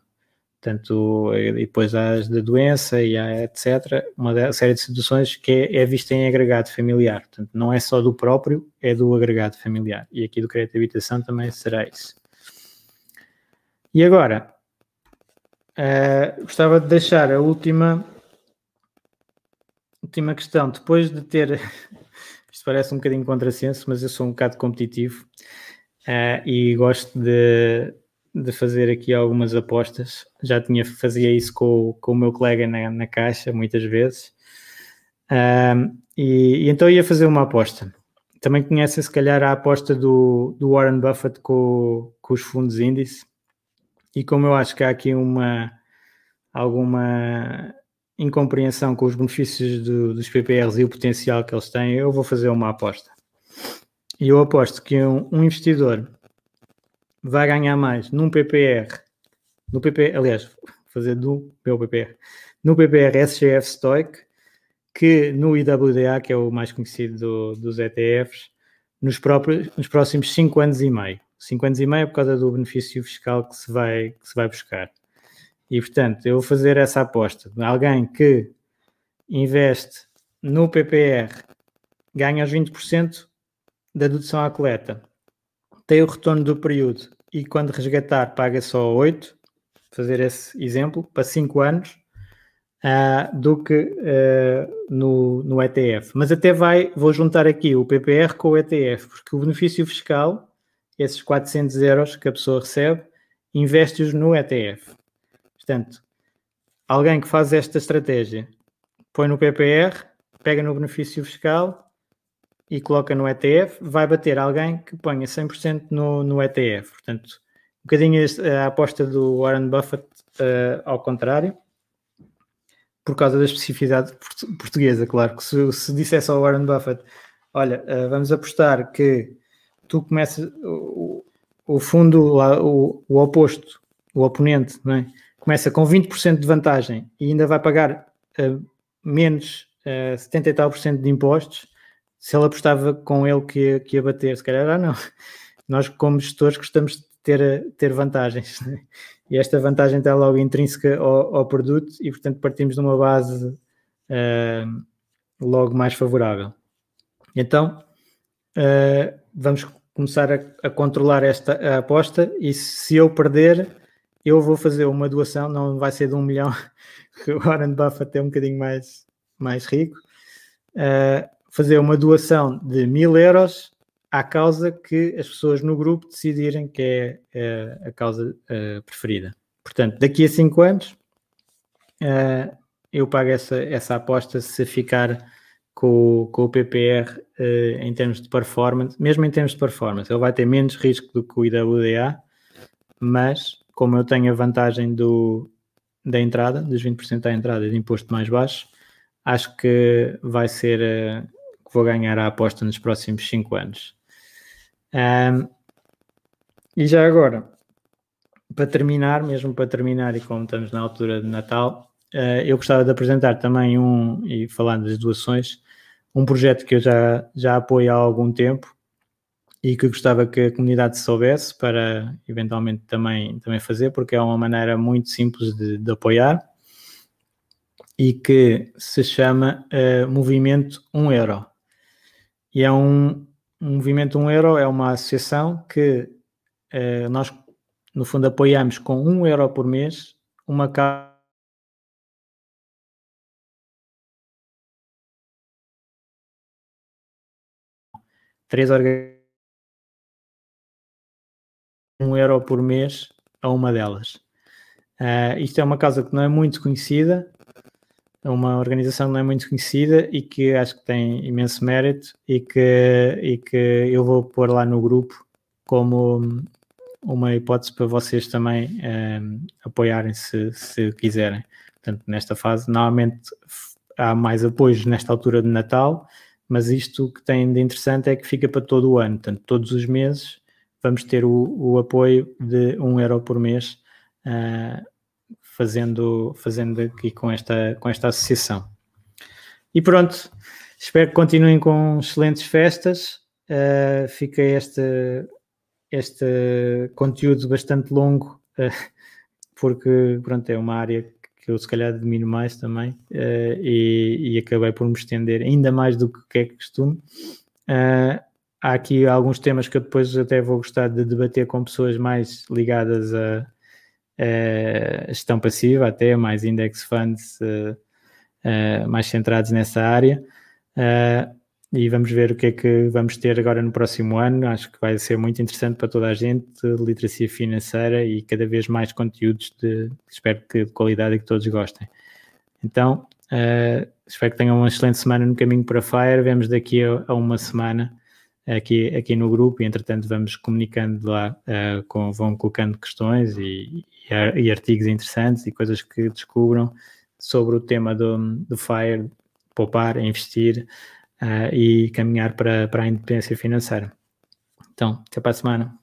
Portanto, depois há as da doença e há etc. Uma série de situações que é, é vista em agregado familiar. Portanto, não é só do próprio, é do agregado familiar. E aqui do crédito de habitação também será isso. E agora, uh, gostava de deixar a última, última questão. Depois de ter. Parece um bocadinho contrassenso, mas eu sou um bocado competitivo uh, e gosto de de fazer aqui algumas apostas. Já tinha fazia isso com, com o meu colega na, na caixa muitas vezes. E, e, então ia fazer uma aposta. Também conhecem se calhar a aposta do, do Warren Buffett com, com os fundos índice. E como eu acho que há aqui uma alguma incompreensão com os benefícios do, dos PPRs e o potencial que eles têm, eu vou fazer uma aposta. E eu aposto que um, um investidor vai ganhar mais num PPR, no PP, aliás, fazer do meu PPR, no PPR SGF Stoic, que no IWDA, que é o mais conhecido do, dos ETFs, nos, próprios, nos próximos 5 anos e meio. 5 anos e meio é por causa do benefício fiscal que se vai, que se vai buscar. E, portanto, eu vou fazer essa aposta. Alguém que investe no PPR ganha os 20% da dedução à coleta, tem o retorno do período e quando resgatar paga só 8, fazer esse exemplo, para 5 anos, uh, do que uh, no, no ETF. Mas até vai, vou juntar aqui o PPR com o ETF, porque o benefício fiscal, esses 400 euros que a pessoa recebe, investe-os no ETF. Portanto, alguém que faz esta estratégia põe no PPR, pega no benefício fiscal e coloca no ETF, vai bater alguém que ponha 100% no, no ETF. Portanto, um bocadinho a aposta do Warren Buffett uh, ao contrário, por causa da especificidade portuguesa, claro, que se, se dissesse ao Warren Buffett, olha, uh, vamos apostar que tu começas o, o fundo, o, o oposto, o oponente, não é? Começa com 20% de vantagem e ainda vai pagar uh, menos uh, 70 e tal por cento de impostos, se ele apostava com ele que ia, que ia bater, se calhar ah, não. Nós, como gestores, gostamos de ter, ter vantagens. Né? E esta vantagem está logo intrínseca ao, ao, produto e, portanto, partimos de uma base uh, logo mais favorável. Então, uh, vamos começar a, a, controlar esta a aposta e se eu perder, eu vou fazer uma doação, não vai ser de um milhão, que o Warren Buffett é um bocadinho mais, mais rico, uh, fazer uma doação de mil euros à causa que as pessoas no grupo decidirem que é uh, a causa uh, preferida. Portanto, daqui a cinco anos, eu pago essa, essa aposta se ficar com, com o PPR em termos de performance, mesmo em termos de performance, ele vai ter menos risco do que o IWDA, mas como eu tenho a vantagem do, da entrada, dos 20% da entrada de imposto mais baixo, acho que vai ser uh, que vou ganhar a aposta nos próximos 5 anos. Um, e já agora, para terminar, mesmo para terminar, e como estamos na altura de Natal, uh, eu gostava de apresentar também um, e falando das doações, um projeto que eu já, já apoio há algum tempo, e que gostava que a comunidade soubesse para eventualmente também, também fazer, porque é uma maneira muito simples de, de apoiar e que se chama uh, Movimento 1 Euro. E é um, um Movimento 1 Euro, é uma associação que uh, nós, no fundo, apoiamos com 1 euro por mês uma causa três organizações um euro por mês a uma delas. Uh, isto é uma causa que não é muito conhecida, é uma organização que não é muito conhecida e que acho que tem imenso mérito e que, e que eu vou pôr lá no grupo como uma hipótese para vocês também ah, apoiarem se, se quiserem. Portanto, nesta fase, normalmente há mais apoios nesta altura de Natal, mas isto que tem de interessante é que fica para todo o ano, portanto, todos os meses vamos ter o, o apoio de um euro por mês, uh, fazendo, fazendo aqui com esta, com esta associação. E pronto, espero que continuem com excelentes festas. Uh, fica este, este conteúdo bastante longo, uh, porque pronto, é uma área que eu se calhar domino mais também uh, e, e, acabei por me estender ainda mais do que é costume. Uh, há aqui alguns temas que eu depois até vou gostar de debater com pessoas mais ligadas a, a gestão passiva, até mais index funds, uh, uh, mais centrados nessa área. Uh, e vamos ver o que é que vamos ter agora no próximo ano. Acho que vai ser muito interessante para toda a gente, literacia financeira e cada vez mais conteúdos de, espero que de qualidade e que todos gostem. Então, espero que tenham uma excelente semana no caminho para a Fire. Vemos daqui a, a uma semana aqui, aqui no grupo e entretanto vamos comunicando lá, uh, com, vão colocando questões e, e, artigos interessantes e coisas que descubram sobre o tema do, do FIRE, poupar, investir uh, e caminhar para, para a independência financeira. Então, até para a semana.